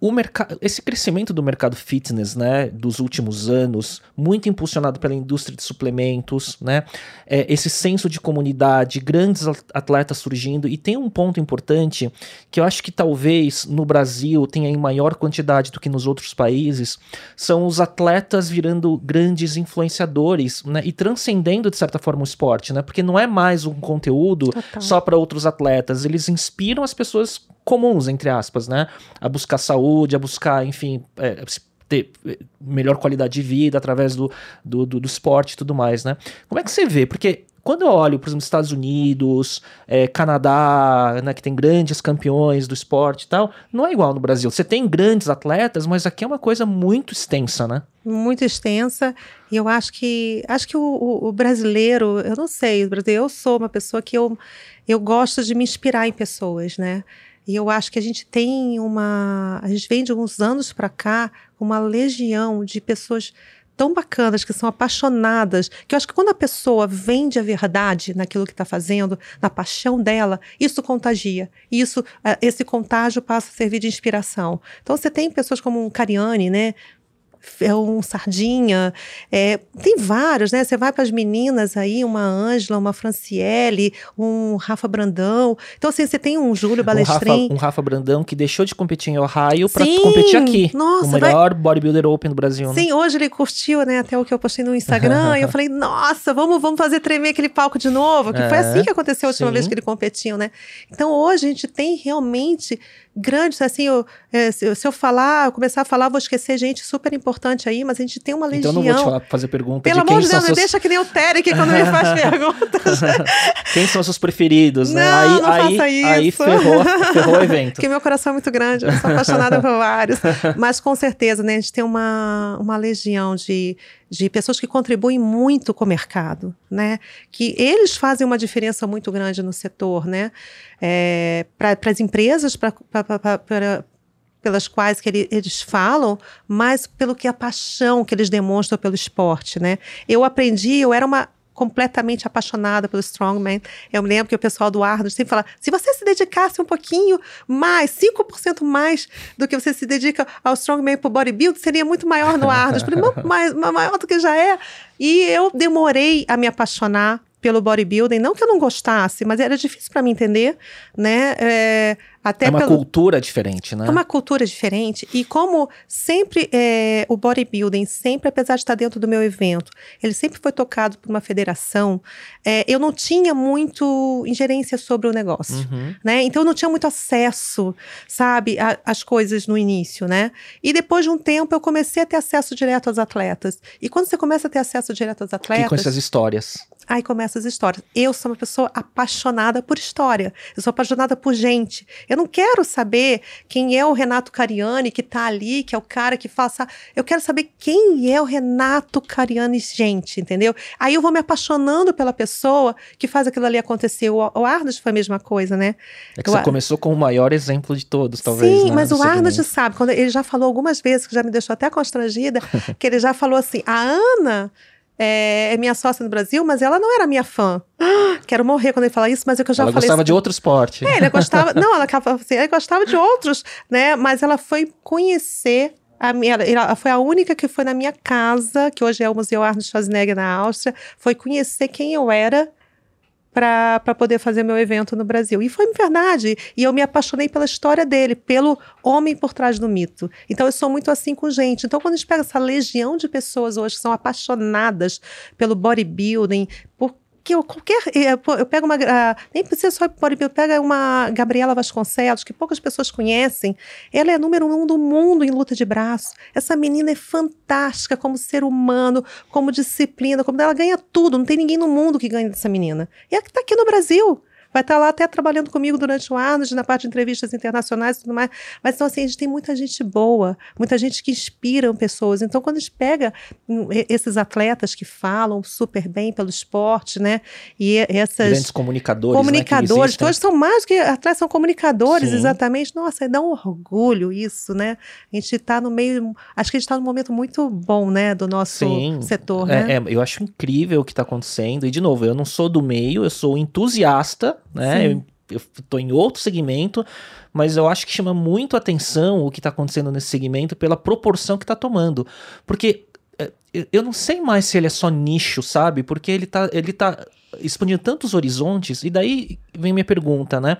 A: o mercado, esse crescimento do mercado fitness, né, dos últimos anos, muito impulsionado pela indústria de suplementos, né, é, esse senso de comunidade, grandes atletas surgindo, e tem um ponto importante que eu acho que talvez no Brasil tenha em maior quantidade do que nos outros países, são os atletas virando grandes influenciadores, né, e transcendendo de certa forma o esporte, né, porque não é mais um conteúdo Total. só para outros atletas, eles inspiram as pessoas comuns, entre aspas, né? A buscar saúde, a buscar, enfim, é, ter é, melhor qualidade de vida através do, do, do, do esporte e tudo mais, né? Como é que você vê? Porque quando eu olho, por exemplo, Estados Unidos, é, Canadá, né, que tem grandes campeões do esporte e tal, não é igual no Brasil. Você tem grandes atletas, mas aqui é uma coisa muito extensa, né?
B: Muito extensa. E eu acho que acho que o, o, o brasileiro, eu não sei, eu sou uma pessoa que eu, eu gosto de me inspirar em pessoas, né? E eu acho que a gente tem uma. A gente vem de alguns anos para cá uma legião de pessoas tão bacanas, que são apaixonadas, que eu acho que quando a pessoa vende a verdade naquilo que está fazendo, na paixão dela, isso contagia. Isso, eh, esse contágio passa a servir de inspiração. Então você tem pessoas como um Cariani, né? É um Sardinha, é, tem vários, né? Você vai para as meninas aí, uma Ângela, uma Franciele, um Rafa Brandão. Então, assim, você tem um Júlio Balestrin.
A: Um Rafa, um Rafa Brandão que deixou de competir em Ohio para competir aqui. Nossa, o melhor vai... bodybuilder open do Brasil,
B: né? Sim, hoje ele curtiu, né? Até o que eu postei no Instagram. e eu *laughs* falei, nossa, vamos, vamos fazer tremer aquele palco de novo. Que é, foi assim que aconteceu a última sim. vez que ele competiu, né? Então, hoje a gente tem realmente grandes, assim, eu, é, se, se, eu falar, eu começar a falar, vou esquecer gente super importante aí, mas a gente tem uma legião.
A: Então eu não vou te falar, fazer pergunta
B: Pelo
A: de
B: amor de Deus,
A: seus...
B: deixa que nem o Terek quando me faz *laughs* perguntas. *laughs*
A: quem são seus preferidos, né?
B: Não,
A: aí,
B: não
A: aí,
B: faça isso.
A: aí ferrou, ferrou o evento.
B: Porque meu coração é muito grande, eu sou apaixonada por vários. *laughs* Mas com certeza, né, a gente tem uma, uma legião de, de pessoas que contribuem muito com o mercado, né? Que eles fazem uma diferença muito grande no setor, né? É, para as empresas, para pelas quais que ele, eles falam, mas pelo que a paixão que eles demonstram pelo esporte, né? Eu aprendi, eu era uma completamente apaixonada pelo Strongman. Eu me lembro que o pessoal do Arnold sempre fala: se você se dedicasse um pouquinho mais, 5% mais do que você se dedica ao Strongman para o bodybuilding, seria muito maior no Arnold. Eu falei, *laughs* mais, maior do que já é. E eu demorei a me apaixonar pelo bodybuilding, não que eu não gostasse, mas era difícil para mim entender, né? É, até
A: é uma
B: pelo...
A: cultura diferente, né?
B: É uma cultura diferente. E como sempre é, o bodybuilding, sempre, apesar de estar dentro do meu evento, ele sempre foi tocado por uma federação, é, eu não tinha muito ingerência sobre o negócio, uhum. né? Então eu não tinha muito acesso, sabe, às coisas no início, né? E depois de um tempo eu comecei a ter acesso direto aos atletas. E quando você começa a ter acesso direto aos atletas...
A: E com essas histórias.
B: Aí começam as histórias. Eu sou uma pessoa apaixonada por história. Eu sou apaixonada por gente. Eu não quero saber quem é o Renato Cariani que tá ali, que é o cara que faça. Eu quero saber quem é o Renato Cariani, gente, entendeu? Aí eu vou me apaixonando pela pessoa que faz aquilo ali acontecer. O, o Arnold foi a mesma coisa, né?
A: É que você começou com o maior exemplo de todos, talvez.
B: Sim,
A: né,
B: mas o Arnold sabe, quando ele já falou algumas vezes, que já me deixou até constrangida, *laughs* que ele já falou assim: a Ana é, é, minha sócia no Brasil, mas ela não era minha fã. *gasps* quero morrer quando ele fala isso, mas é que eu já
A: ela
B: falei.
A: Ela gostava
B: isso.
A: de outro esporte.
B: É, ela gostava. *laughs* não, ela, assim, ela gostava de outros, né? Mas ela foi conhecer. A minha, ela foi a única que foi na minha casa, que hoje é o Museu Arnold Schwarzenegger na Áustria, foi conhecer quem eu era para poder fazer meu evento no Brasil. E foi verdade. E eu me apaixonei pela história dele, pelo homem por trás do mito. Então eu sou muito assim com gente. Então quando a gente pega essa legião de pessoas hoje que são apaixonadas pelo bodybuilding, por que eu, qualquer. Eu, eu pego uma. Uh, nem precisa só bodybuilding, pega uma Gabriela Vasconcelos, que poucas pessoas conhecem. Ela é número um do mundo em luta de braço. Essa menina é fantástica como ser humano, como disciplina, como ela ganha tudo. Não tem ninguém no mundo que ganhe dessa menina. E ela que está aqui no Brasil vai estar lá até trabalhando comigo durante o ano, na parte de entrevistas internacionais e tudo mais. Mas então, assim, a gente tem muita gente boa, muita gente que inspira pessoas. Então, quando a gente pega hum, esses atletas que falam super bem pelo esporte, né? E essas.
A: Grandes comunicadores.
B: Comunicadores, né, que, hoje são mais que atletas, são comunicadores, Sim. exatamente. Nossa, dá um orgulho isso, né? A gente está no meio. Acho que a gente está num momento muito bom, né? Do nosso Sim. setor.
A: É,
B: né?
A: É, eu acho incrível o que está acontecendo. E, de novo, eu não sou do meio, eu sou entusiasta né? Eu, eu tô em outro segmento, mas eu acho que chama muito atenção o que está acontecendo nesse segmento pela proporção que está tomando. Porque é, eu não sei mais se ele é só nicho, sabe? Porque ele tá, ele tá expandindo tantos horizontes, e daí vem minha pergunta, né?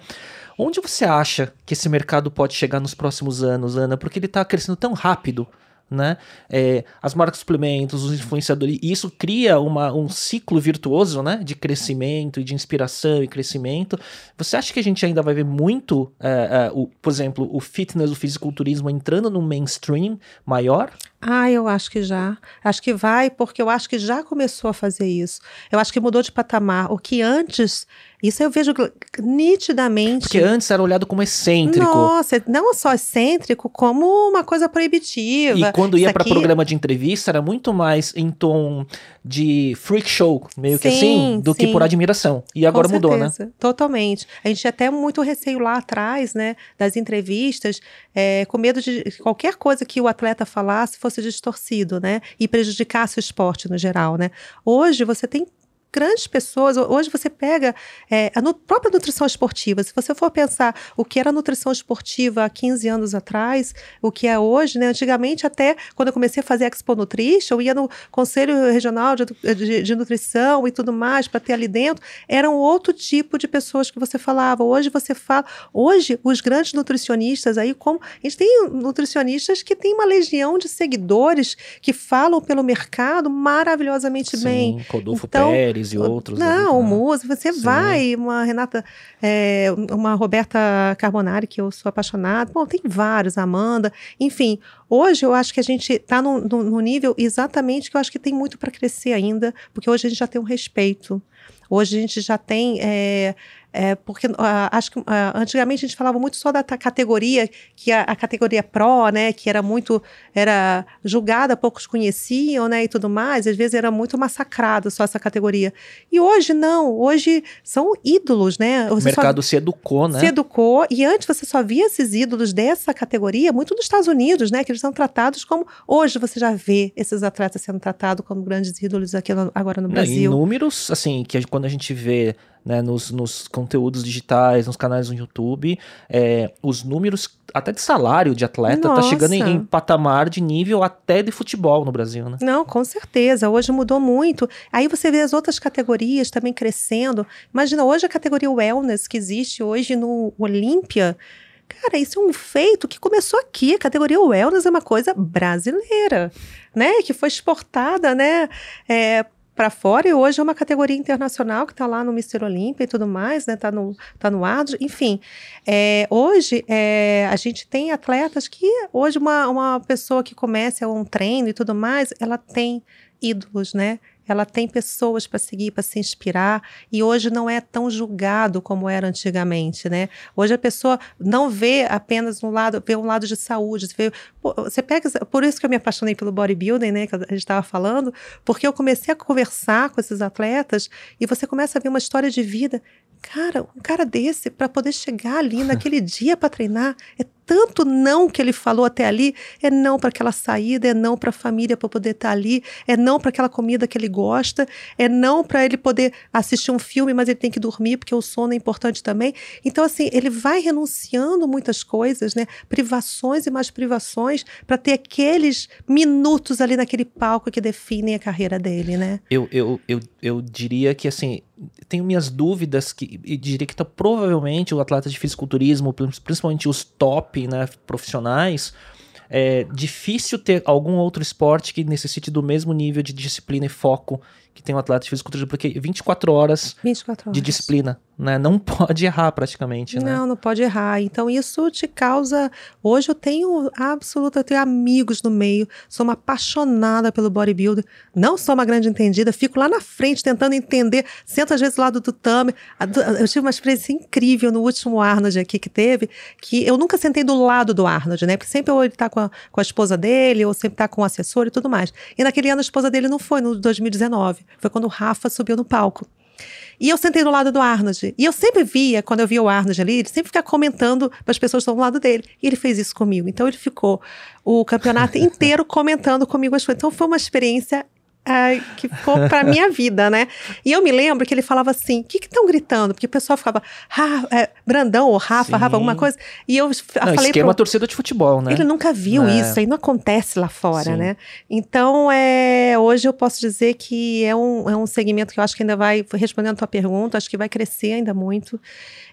A: Onde você acha que esse mercado pode chegar nos próximos anos, Ana? Porque ele está crescendo tão rápido né? É, as marcas suplementos, os influenciadores, e isso cria uma, um ciclo virtuoso, né? De crescimento, de inspiração e crescimento. Você acha que a gente ainda vai ver muito, é, é, o, por exemplo, o fitness, o fisiculturismo entrando no mainstream maior?
B: Ah, eu acho que já. Acho que vai, porque eu acho que já começou a fazer isso. Eu acho que mudou de patamar. O que antes isso eu vejo nitidamente.
A: Porque antes era olhado como excêntrico.
B: Nossa, não só excêntrico, como uma coisa proibitiva.
A: E quando ia para aqui... programa de entrevista, era muito mais em tom de freak show, meio sim, que assim, do sim. que por admiração. E agora mudou, né?
B: Totalmente. A gente tinha até muito receio lá atrás, né, das entrevistas, é, com medo de qualquer coisa que o atleta falasse fosse distorcido, né, e prejudicasse o esporte no geral, né. Hoje você tem grandes pessoas. Hoje você pega é, a própria nutrição esportiva. Se você for pensar o que era nutrição esportiva há 15 anos atrás, o que é hoje, né? Antigamente, até quando eu comecei a fazer Expo Nutrition, eu ia no Conselho Regional de, de, de Nutrição e tudo mais para ter ali dentro. Eram outro tipo de pessoas que você falava. Hoje você fala. Hoje, os grandes nutricionistas aí, como. A gente tem nutricionistas que tem uma legião de seguidores que falam pelo mercado maravilhosamente
A: Sim,
B: bem.
A: Rodolfo então, Pérez e outros.
B: Não, o Muse, você Sim. vai, uma Renata, é, uma Roberta Carbonari, que eu sou apaixonada. Bom, tem vários, Amanda, enfim. Hoje eu acho que a gente está no, no, no, nível exatamente que eu acho que tem muito para crescer ainda, porque hoje a gente já tem um respeito. Hoje a gente já tem é, é, porque uh, acho que uh, antigamente a gente falava muito só da categoria, que a, a, categoria Pro, né, que era muito, era julgada, poucos conheciam, né, e tudo mais, às vezes era muito massacrado só essa categoria. E hoje não, hoje são ídolos, né?
A: Você o mercado só, se educou, né?
B: Se educou, e antes você só via esses ídolos dessa categoria, muito nos Estados Unidos, né, que eles são tratados como, hoje você já vê esses atletas sendo tratados como grandes ídolos aqui no, agora no Brasil.
A: Em números, assim, que quando a gente vê né, nos, nos conteúdos digitais, nos canais no YouTube, é, os números até de salário de atleta Nossa. tá chegando em, em, patamar de nível até de futebol no Brasil, né?
B: Não, com certeza. Hoje mudou muito. Aí você vê as outras categorias também crescendo. Imagina, hoje a categoria wellness que existe hoje no Olímpia. Cara, isso é um feito que começou aqui. A categoria wellness é uma coisa brasileira, né? Que foi exportada, né? É, para fora e hoje é uma categoria internacional que está lá no Mister Olímpia e tudo mais, né? Está no, tá no ADO, enfim. É, hoje é, a gente tem atletas que hoje uma, uma pessoa que começa um treino e tudo mais, ela tem ídolos, né? Ela tem pessoas para seguir, para se inspirar, e hoje não é tão julgado como era antigamente, né? Hoje a pessoa não vê apenas um lado, vê um lado de saúde, vê, você pega, por isso que eu me apaixonei pelo bodybuilding, né, que a gente estava falando, porque eu comecei a conversar com esses atletas e você começa a ver uma história de vida. Cara, um cara desse, para poder chegar ali *laughs* naquele dia para treinar, é tanto não que ele falou até ali, é não para aquela saída, é não para a família para poder estar tá ali, é não para aquela comida que ele gosta, é não para ele poder assistir um filme, mas ele tem que dormir porque o sono é importante também. Então assim, ele vai renunciando muitas coisas, né? Privações e mais privações para ter aqueles minutos ali naquele palco que definem a carreira dele, né?
A: Eu, eu, eu, eu diria que assim, tenho minhas dúvidas que e diria que tá, provavelmente o atleta de fisiculturismo, principalmente os top né, profissionais, é difícil ter algum outro esporte que necessite do mesmo nível de disciplina e foco que tem um atleta de fisiculturismo, porque 24 horas,
B: 24 horas.
A: de disciplina, né? Não pode errar praticamente, né?
B: Não, não pode errar. Então isso te causa. Hoje eu tenho absoluta, eu tenho amigos no meio. Sou uma apaixonada pelo bodybuilder. Não sou uma grande entendida. Fico lá na frente tentando entender. Sento às vezes do lado do Tami. Eu tive uma experiência incrível no último Arnold aqui que teve, que eu nunca sentei do lado do Arnold, né? Porque sempre ou ele tá com a, com a esposa dele, ou sempre tá com o assessor e tudo mais. E naquele ano a esposa dele não foi, no 2019. Foi quando o Rafa subiu no palco. E eu sentei do lado do Arnold. E eu sempre via, quando eu via o Arnold ali, ele sempre ficava comentando para as pessoas que estão do lado dele. E ele fez isso comigo. Então ele ficou o campeonato *laughs* inteiro comentando comigo as coisas. Então foi uma experiência é, que ficou para minha vida, né? E eu me lembro que ele falava assim: o que estão gritando? Porque o pessoal ficava, ah, é, Brandão ou Rafa, Rafa, alguma coisa. E eu
A: Não,
B: falei.
A: esquema
B: pro...
A: torcida de futebol, né?
B: Ele nunca viu
A: É.
B: isso, aí não acontece lá fora,
A: Sim.
B: né? Então, é, hoje eu posso dizer que é um, é um segmento que eu acho que ainda vai, respondendo a tua pergunta, acho que vai crescer ainda muito.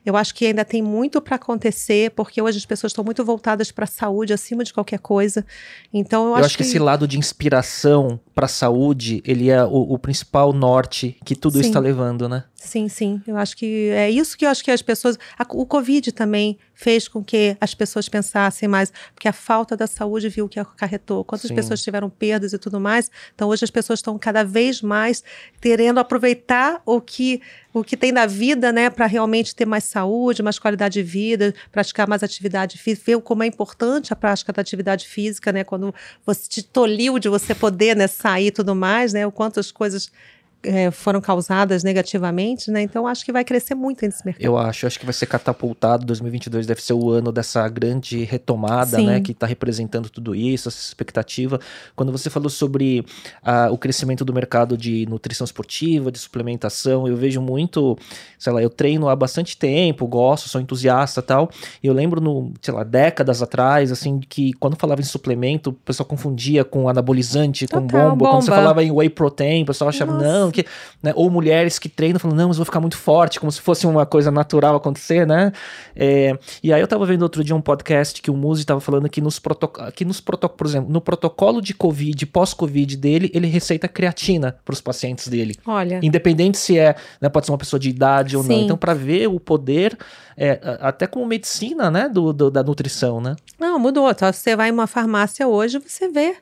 B: Eu acho que ainda tem muito para acontecer, porque hoje as pessoas estão muito voltadas para a saúde acima de qualquer coisa. Então, eu,
A: Eu
B: acho,
A: acho que esse lado de inspiração para a saúde, ele é o, o principal norte que tudo está levando, né?
B: Sim, sim. Eu acho que é isso que eu acho que as pessoas. a- o Covid também fez com que as pessoas pensassem mais, porque a falta da saúde viu o que acarretou. Quantas
A: Sim.
B: pessoas tiveram perdas e tudo mais. Então, hoje as pessoas estão cada vez mais querendo aproveitar o que, o que tem na vida, né, para realmente ter mais saúde, mais qualidade de vida, praticar mais atividade física, ver como é importante a prática da atividade física, né, quando você te tolhiu de você poder, né, sair e tudo mais, né, o quanto as coisas eh, foram causadas negativamente, né? Então acho que vai crescer muito nesse mercado.
A: Eu acho, acho que vai ser catapultado. 2022 deve ser o ano dessa grande retomada,
B: Sim.
A: né? Que está representando tudo isso, essa expectativa. Quando você falou sobre ah, o crescimento do mercado de nutrição esportiva, de suplementação, eu vejo muito, sei lá, eu treino há bastante tempo, gosto, sou entusiasta e tal. E eu lembro, no, sei lá, décadas atrás, assim, que quando falava em suplemento, o pessoal confundia com anabolizante, com
B: Total,
A: bomba. Quando você
B: bomba.
A: falava em whey protein, o pessoal achava,
B: Nossa.
A: não, que, né? Ou mulheres que treinam falando, não, mas vou ficar muito forte, como se fosse uma coisa natural acontecer, né? É, e aí eu tava vendo outro dia um podcast que o Muzi tava falando que nos protocolos, que nos proto por exemplo, no protocolo de Covid, pós-Covid dele, ele receita creatina para os pacientes dele.
B: Olha,
A: Independente se é, né, pode ser uma pessoa de idade ou não.
B: Sim.
A: Então, para ver o poder, é, até como medicina, né, do, do- da nutrição, né?
B: não, mudou. Então, você vai em uma farmácia hoje, você vê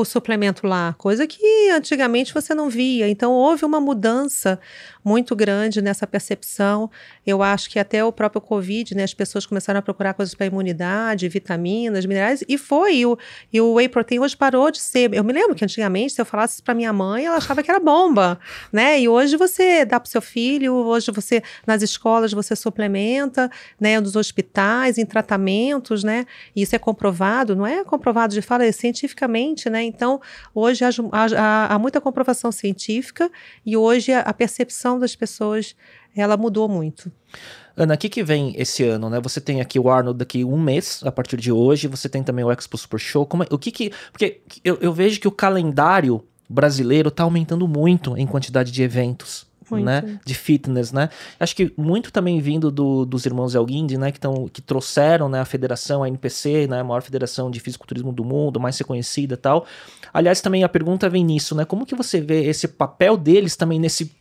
B: o suplemento lá, coisa que antigamente você não via. Então houve uma mudança muito grande nessa percepção. Eu acho que até o próprio Covid, né, as pessoas começaram a procurar coisas para imunidade, vitaminas, minerais, e foi. E o, e o whey protein hoje parou de ser. Eu me lembro que antigamente, se eu falasse para minha mãe, ela achava que era bomba, né? E hoje você dá para seu filho, hoje você nas escolas você suplementa, né, nos hospitais, em tratamentos, né? E isso é comprovado, não é comprovado de fala, é cientificamente, né? Então, hoje há, há- há muita comprovação científica e hoje a, a percepção das pessoas ela mudou muito.
A: Ana, o que, que vem esse ano, né? Você tem aqui o Arnold daqui um mês, a partir de hoje, você tem também o Expo Super Show. Como é- o que que... Porque eu, eu vejo que o calendário brasileiro tá aumentando muito em quantidade de eventos.
B: Muito.
A: Né, de fitness, né? Acho que muito também vindo do- dos irmãos Elguindi, né, que, tão, que trouxeram, né, a federação, a NPC, né, a maior federação de fisiculturismo do mundo, mais reconhecida e tal. Aliás, também a pergunta vem nisso, né? Como que você vê esse papel deles também nesse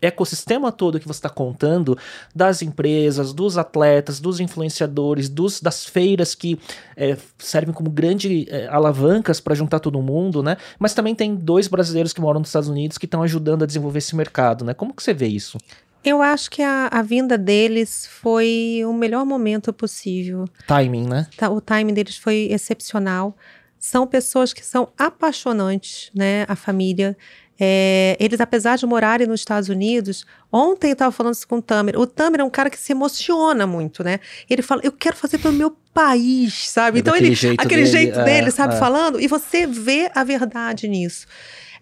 A: ecossistema todo que você está contando das empresas, dos atletas, dos influenciadores, dos, das feiras que é, servem como grande é, alavancas para juntar todo mundo, né? Mas também tem dois brasileiros que moram nos Estados Unidos que estão ajudando a desenvolver esse mercado, né? Como que você vê isso?
B: Eu acho que a, a vinda deles foi o melhor momento possível.
A: Timing, né?
B: Tá, o timing deles foi excepcional. São pessoas que são apaixonantes, né? A família. É, eles, apesar de morarem nos Estados Unidos, ontem eu estava falando isso com o Tamer. O Tamer é um cara que se emociona muito, né? Ele fala, eu quero fazer pelo meu país, sabe?
A: É
B: então ele,
A: jeito
B: aquele
A: dele,
B: jeito
A: é,
B: dele, sabe,
A: é.
B: falando, e você vê a verdade nisso.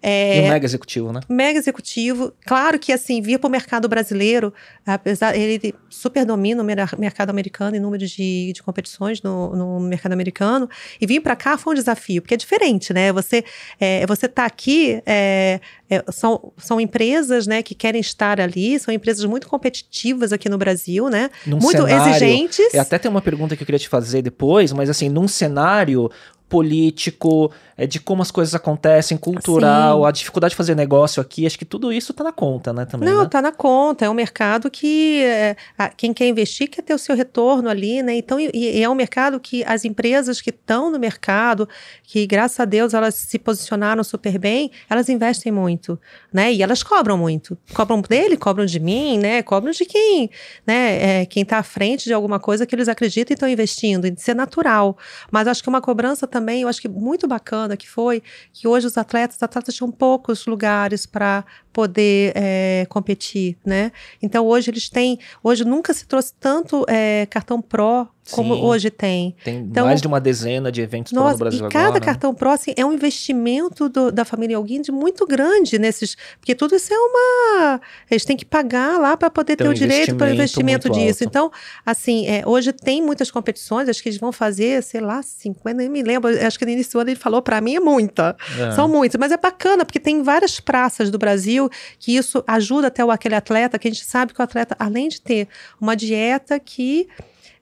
B: É,
A: E um mega executivo, né?
B: mega executivo. Claro que, assim, vir para o mercado brasileiro, apesar ele super domina o mer- mercado americano em número de, de competições no, no mercado americano, e vir para cá foi um desafio, porque é diferente, né? Você é, você tá aqui, é, é, são, são empresas, né, que querem estar ali, são empresas muito competitivas aqui no Brasil, né?
A: Num
B: muito
A: cenário-
B: exigentes.
A: E até tem uma pergunta que eu queria te fazer depois, mas assim, num cenário político, é, de como as coisas acontecem, cultural, Sim. a dificuldade de fazer negócio aqui, acho que tudo isso está na conta, né, também.
B: Não,
A: está
B: né? na conta, é um mercado que é, quem quer investir quer ter o seu retorno ali, né, então, e, e é um mercado que as empresas que estão no mercado, que graças a Deus elas se posicionaram super bem, elas investem muito, né, e elas cobram muito, cobram dele, cobram de mim, né, cobram de quem, né, é, quem está à frente de alguma coisa que eles acreditam e estão investindo, isso é natural, mas acho que uma cobrança também, eu acho que muito bacana que foi que hoje os atletas, os atletas tinham poucos lugares para poder é, competir, né? Então hoje eles têm, hoje nunca se trouxe tanto é, cartão Pro como Sim, hoje tem.
A: Tem
B: então,
A: mais de uma dezena de eventos nossa, no Brasil
B: e cada
A: agora.
B: cartão Pro assim, é um investimento do, da família Alguin muito grande nesses, porque tudo isso é uma, eles têm que pagar lá para poder tem ter um o direito para o investimento disso. Alto. Então, assim, é, hoje tem muitas competições, acho que eles vão fazer, sei lá, 50, nem me lembro, acho que no início do ano ele falou para mim é muita. É. São muitas, mas é bacana porque tem várias praças do Brasil que isso ajuda até o, aquele atleta, que a gente sabe que o atleta, além de ter uma dieta que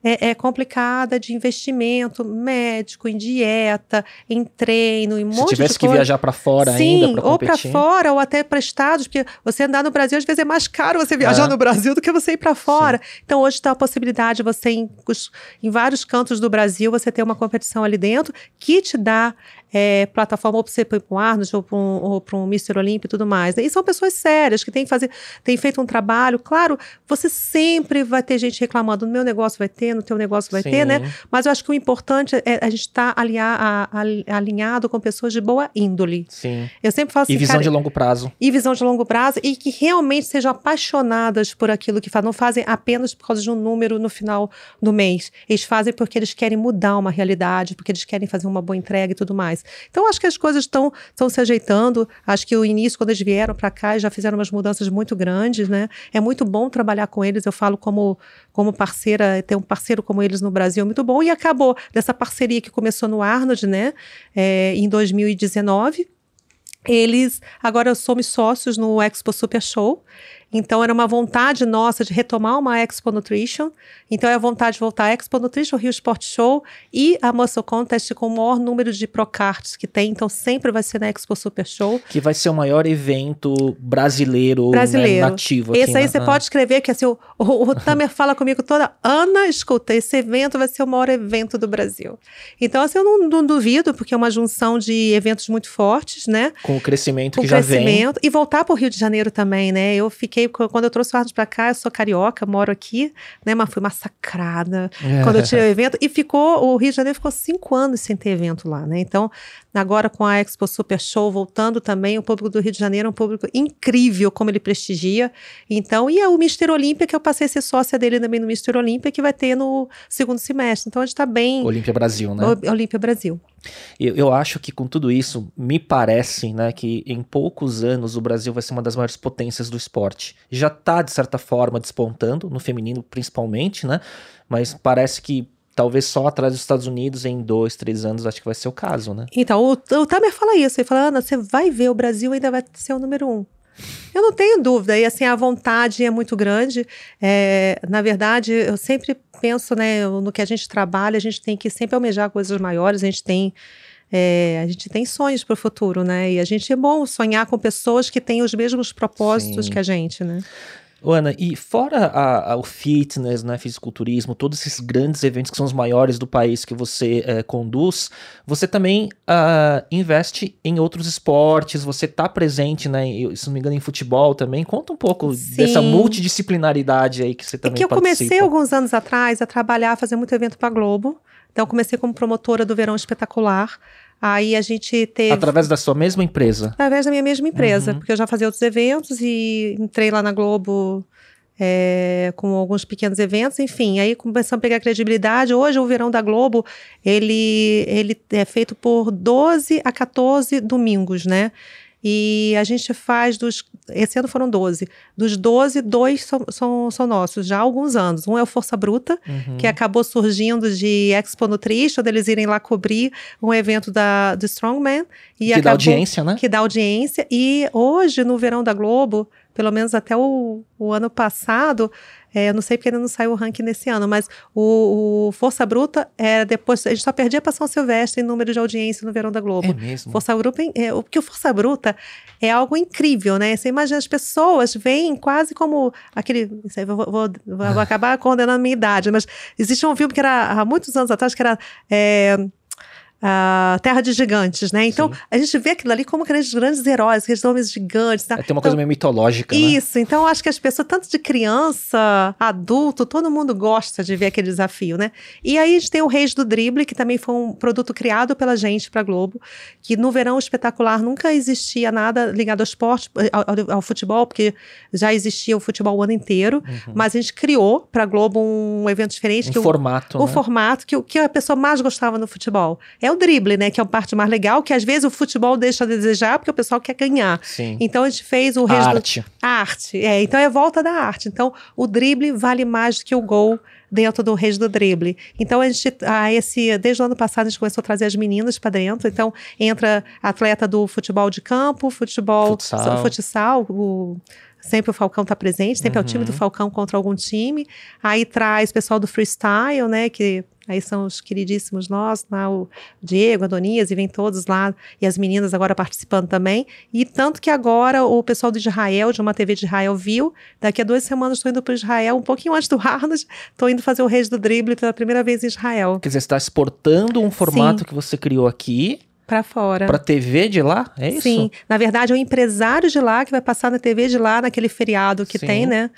B: é, é, complicada de investimento médico, em dieta, em treino, em um
A: Se
B: monte
A: tivesse
B: de
A: que
B: coisa.
A: viajar para fora
B: Sim,
A: ainda competir.
B: ou para fora ou até para estados, porque você andar no Brasil às vezes é mais caro você viajar é. no Brasil do que você ir para fora. Sim. Então hoje está a possibilidade de você em, em vários cantos do Brasil você ter uma competição ali dentro que te dá é, plataforma ou para você ir para um Arnold ou para um, ou um Mr. Olympia e tudo mais. E são pessoas sérias que têm, fazer, têm feito um trabalho. Claro, você sempre vai ter gente reclamando, no meu negócio vai ter, no teu negócio vai Sim. ter, né? Mas eu acho que o importante é a gente estar tá alinhado com pessoas de boa índole.
A: Sim.
B: Eu sempre falo assim,
A: E visão
B: cara,
A: de longo prazo.
B: E visão de longo prazo e que realmente sejam apaixonadas por aquilo que fazem. Não fazem apenas por causa de um número no final do mês. Eles fazem porque eles querem mudar uma realidade, porque eles querem fazer uma boa entrega e tudo mais mais. Então, acho que as coisas estão se ajeitando. Acho que o início, quando eles vieram para cá, já fizeram umas mudanças muito grandes, né? É muito bom trabalhar com eles. Eu falo como, como parceira, ter um parceiro como eles no Brasil é muito bom. E acabou dessa parceria que começou no Arnold, né? É, em 2019. Eles agora somos sócios no Expo Super Show. Então, era uma vontade nossa de retomar uma Expo Nutrition. Então, é a vontade de voltar a Expo Nutrition, Rio Sport Show e a Muscle Contest com o maior número de Procarts que tem. Então, sempre vai ser na Expo Super Show.
A: Que vai ser o maior evento brasileiro, né, brasileiro. Né, nativo.
B: Esse aí
A: na...
B: você pode escrever que assim, o, o, o *laughs* Tamer fala comigo toda. Ana, escuta, esse evento vai ser o maior evento do Brasil. Então, assim, eu não, não duvido, porque é uma junção de eventos muito fortes, né?
A: Com o crescimento
B: com
A: que
B: crescimento,
A: já vem.
B: E voltar para o Rio de Janeiro também, né? Eu fiquei fiquei, quando eu trouxe o Arnold pra cá, eu sou carioca, moro aqui, né? Mas fui massacrada é. quando eu tirei o evento. E ficou, o Rio de Janeiro ficou cinco anos sem ter evento lá, né? Então, agora com a Expo Super Show voltando também, o público do Rio de Janeiro é um público incrível, como ele prestigia. Então, e é o Mister Olímpia, que eu passei a ser sócia dele também no Mister Olímpia, que vai ter no segundo semestre. Então, a gente tá bem.
A: Olímpia Brasil, né?
B: Olímpia Brasil.
A: Eu, eu acho que com tudo isso, me parece né, que em poucos anos o Brasil vai ser uma das maiores potências do esporte. Já está, de certa forma, despontando, no feminino principalmente, né? Mas parece que talvez só atrás dos Estados Unidos em dois, três anos, acho que vai ser o caso, né?
B: Então, o, o Tamer fala isso, ele fala, Ana, você vai ver, o Brasil ainda vai ser o número um. Eu não tenho dúvida, e assim, a vontade é muito grande. É, na verdade, eu sempre penso né, no que a gente trabalha, a gente tem que sempre almejar coisas maiores, a gente tem. É, a gente tem sonhos para o futuro, né? E a gente é bom sonhar com pessoas que têm os mesmos propósitos Sim. que a gente, né?
A: Ana, e fora a, a, o fitness, né, fisiculturismo, todos esses grandes eventos que são os maiores do país que você é, conduz, você também uh, investe em outros esportes, você está presente, né, se não me engano, em futebol também. Conta um pouco Sim. dessa multidisciplinaridade aí que você também
B: é que eu
A: participa.
B: comecei alguns anos atrás a trabalhar, a fazer muito evento para Globo. Então, comecei como promotora do Verão Espetacular. Aí a gente teve.
A: Através da sua mesma empresa?
B: Através da minha mesma empresa, uhum. porque eu já fazia outros eventos e entrei lá na Globo é, com alguns pequenos eventos, enfim, aí começamos a pegar credibilidade. Hoje o Verão da Globo, ele, ele é feito por 12 a 14 domingos, né? E a gente faz dos. Esse ano foram 12. Dos 12, dois são, são, são nossos, já há alguns anos. Um é o Força Bruta, uhum. que acabou surgindo de Expo Nutrition, deles irem lá cobrir um evento da, do Strongman.
A: E que acabou, dá audiência, né?
B: Que dá audiência. E hoje, no Verão da Globo, pelo menos até o, o ano passado, é, eu não sei porque ainda não saiu o ranking nesse ano, mas o, o Força Bruta é depois. A gente só perdia para São Silvestre em número de audiência no Verão da Globo.
A: É mesmo?
B: Força Bruta, é, porque o Força Bruta é algo incrível, né? Você imagina, as pessoas veem quase como aquele. Aí, vou, vou, vou, *laughs* acabar condenando a minha idade, mas existe um filme que era há muitos anos atrás que era. É, a Terra de Gigantes, né? Então, Sim. a gente vê aquilo ali como aqueles grandes heróis, aqueles homens gigantes. Tá?
A: É, tem uma
B: então,
A: coisa meio mitológica, né?
B: Isso, então eu acho que as pessoas, tanto de criança, adulto, todo mundo gosta de ver aquele desafio, né? E aí a gente tem o Reis do Drible, que também foi um produto criado pela gente para Globo, que no verão espetacular nunca existia nada ligado ao esporte, ao, ao, ao futebol, porque já existia o futebol o ano inteiro, uhum. mas a gente criou para Globo um evento diferente.
A: Um
B: que
A: formato,
B: o,
A: né?
B: o formato que, que a pessoa mais gostava no futebol. É é o drible, né? Que é a parte mais legal, que às vezes o futebol deixa a desejar porque o pessoal quer ganhar.
A: Sim.
B: Então a gente fez o
A: a arte.
B: A arte, é. Então é volta da arte. Então o drible vale mais do que o gol dentro do Reis do Drible. Então, a gente, a esse, desde o ano passado, a gente começou a trazer as meninas para dentro. Então, entra atleta do futebol de campo, futebol,
A: futsal,
B: futsal o, sempre o Falcão está presente, sempre uhum. é o time do uhum. Falcão contra algum time. Aí traz pessoal do freestyle, né, que Aí são os queridíssimos nós, lá o Diego, a Donias, e vem todos lá, e as meninas agora participando também. E tanto que agora o pessoal de Israel, de uma TV de Israel, viu. Daqui a duas semanas estou indo para Israel, um pouquinho antes do Arnold, estou indo fazer o Reis do Drible pela primeira vez em Israel.
A: Quer dizer, você está exportando um formato
B: Sim.
A: que você criou aqui
B: para fora.
A: Para TV de lá? É isso?
B: Sim. Na verdade, é o empresário de lá que vai passar na TV de lá, naquele feriado que Sim. tem, né?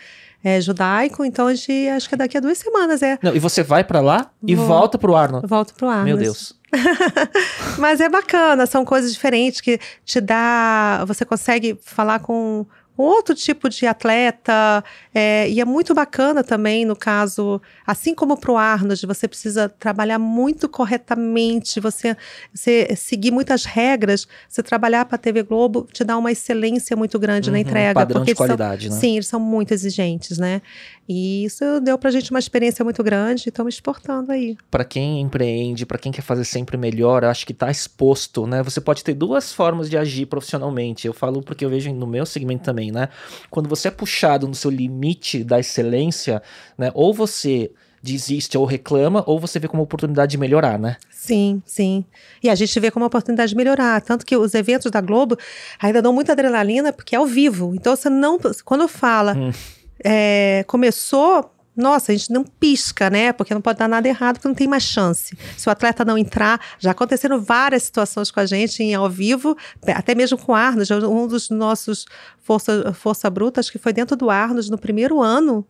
B: é, judaico, então a gente, acho que é daqui a duas semanas, é.
A: Não, e você vai para lá e Vou, volta pro Arno?
B: Volto pro Arno.
A: Meu Deus. *laughs*
B: Mas é bacana, são coisas diferentes que te dá, você consegue falar com outro tipo de atleta. É, e é muito bacana também, no caso, assim como para o Arnold, você precisa trabalhar muito corretamente, você, você seguir muitas regras. Você trabalhar para a TV Globo te dá uma excelência muito grande uhum, na entrega.
A: Padrão de qualidade,
B: são,
A: né?
B: Sim, eles são muito exigentes, né? E isso deu para a gente uma experiência muito grande e estamos exportando aí.
A: Para quem empreende, para quem quer fazer sempre melhor, acho que está exposto, né? Você pode ter duas formas de agir profissionalmente. Eu falo porque eu vejo no meu segmento também, né? Quando você é puxado no seu limite da excelência, né? Ou você desiste ou reclama, ou você vê como oportunidade de melhorar, né?
B: Sim, sim. E a gente vê como oportunidade de melhorar. Tanto que os eventos da Globo ainda dão muita adrenalina, porque é ao vivo. Então você não. Quando fala. Hum. É, começou, nossa, a gente não pisca, né? Porque não pode dar nada errado, porque não tem mais chance. Se o atleta não entrar, já aconteceram várias situações com a gente em ao vivo, até mesmo com o Arnold, um dos nossos Força, Força Bruta, acho que foi dentro do Arnold no primeiro ano,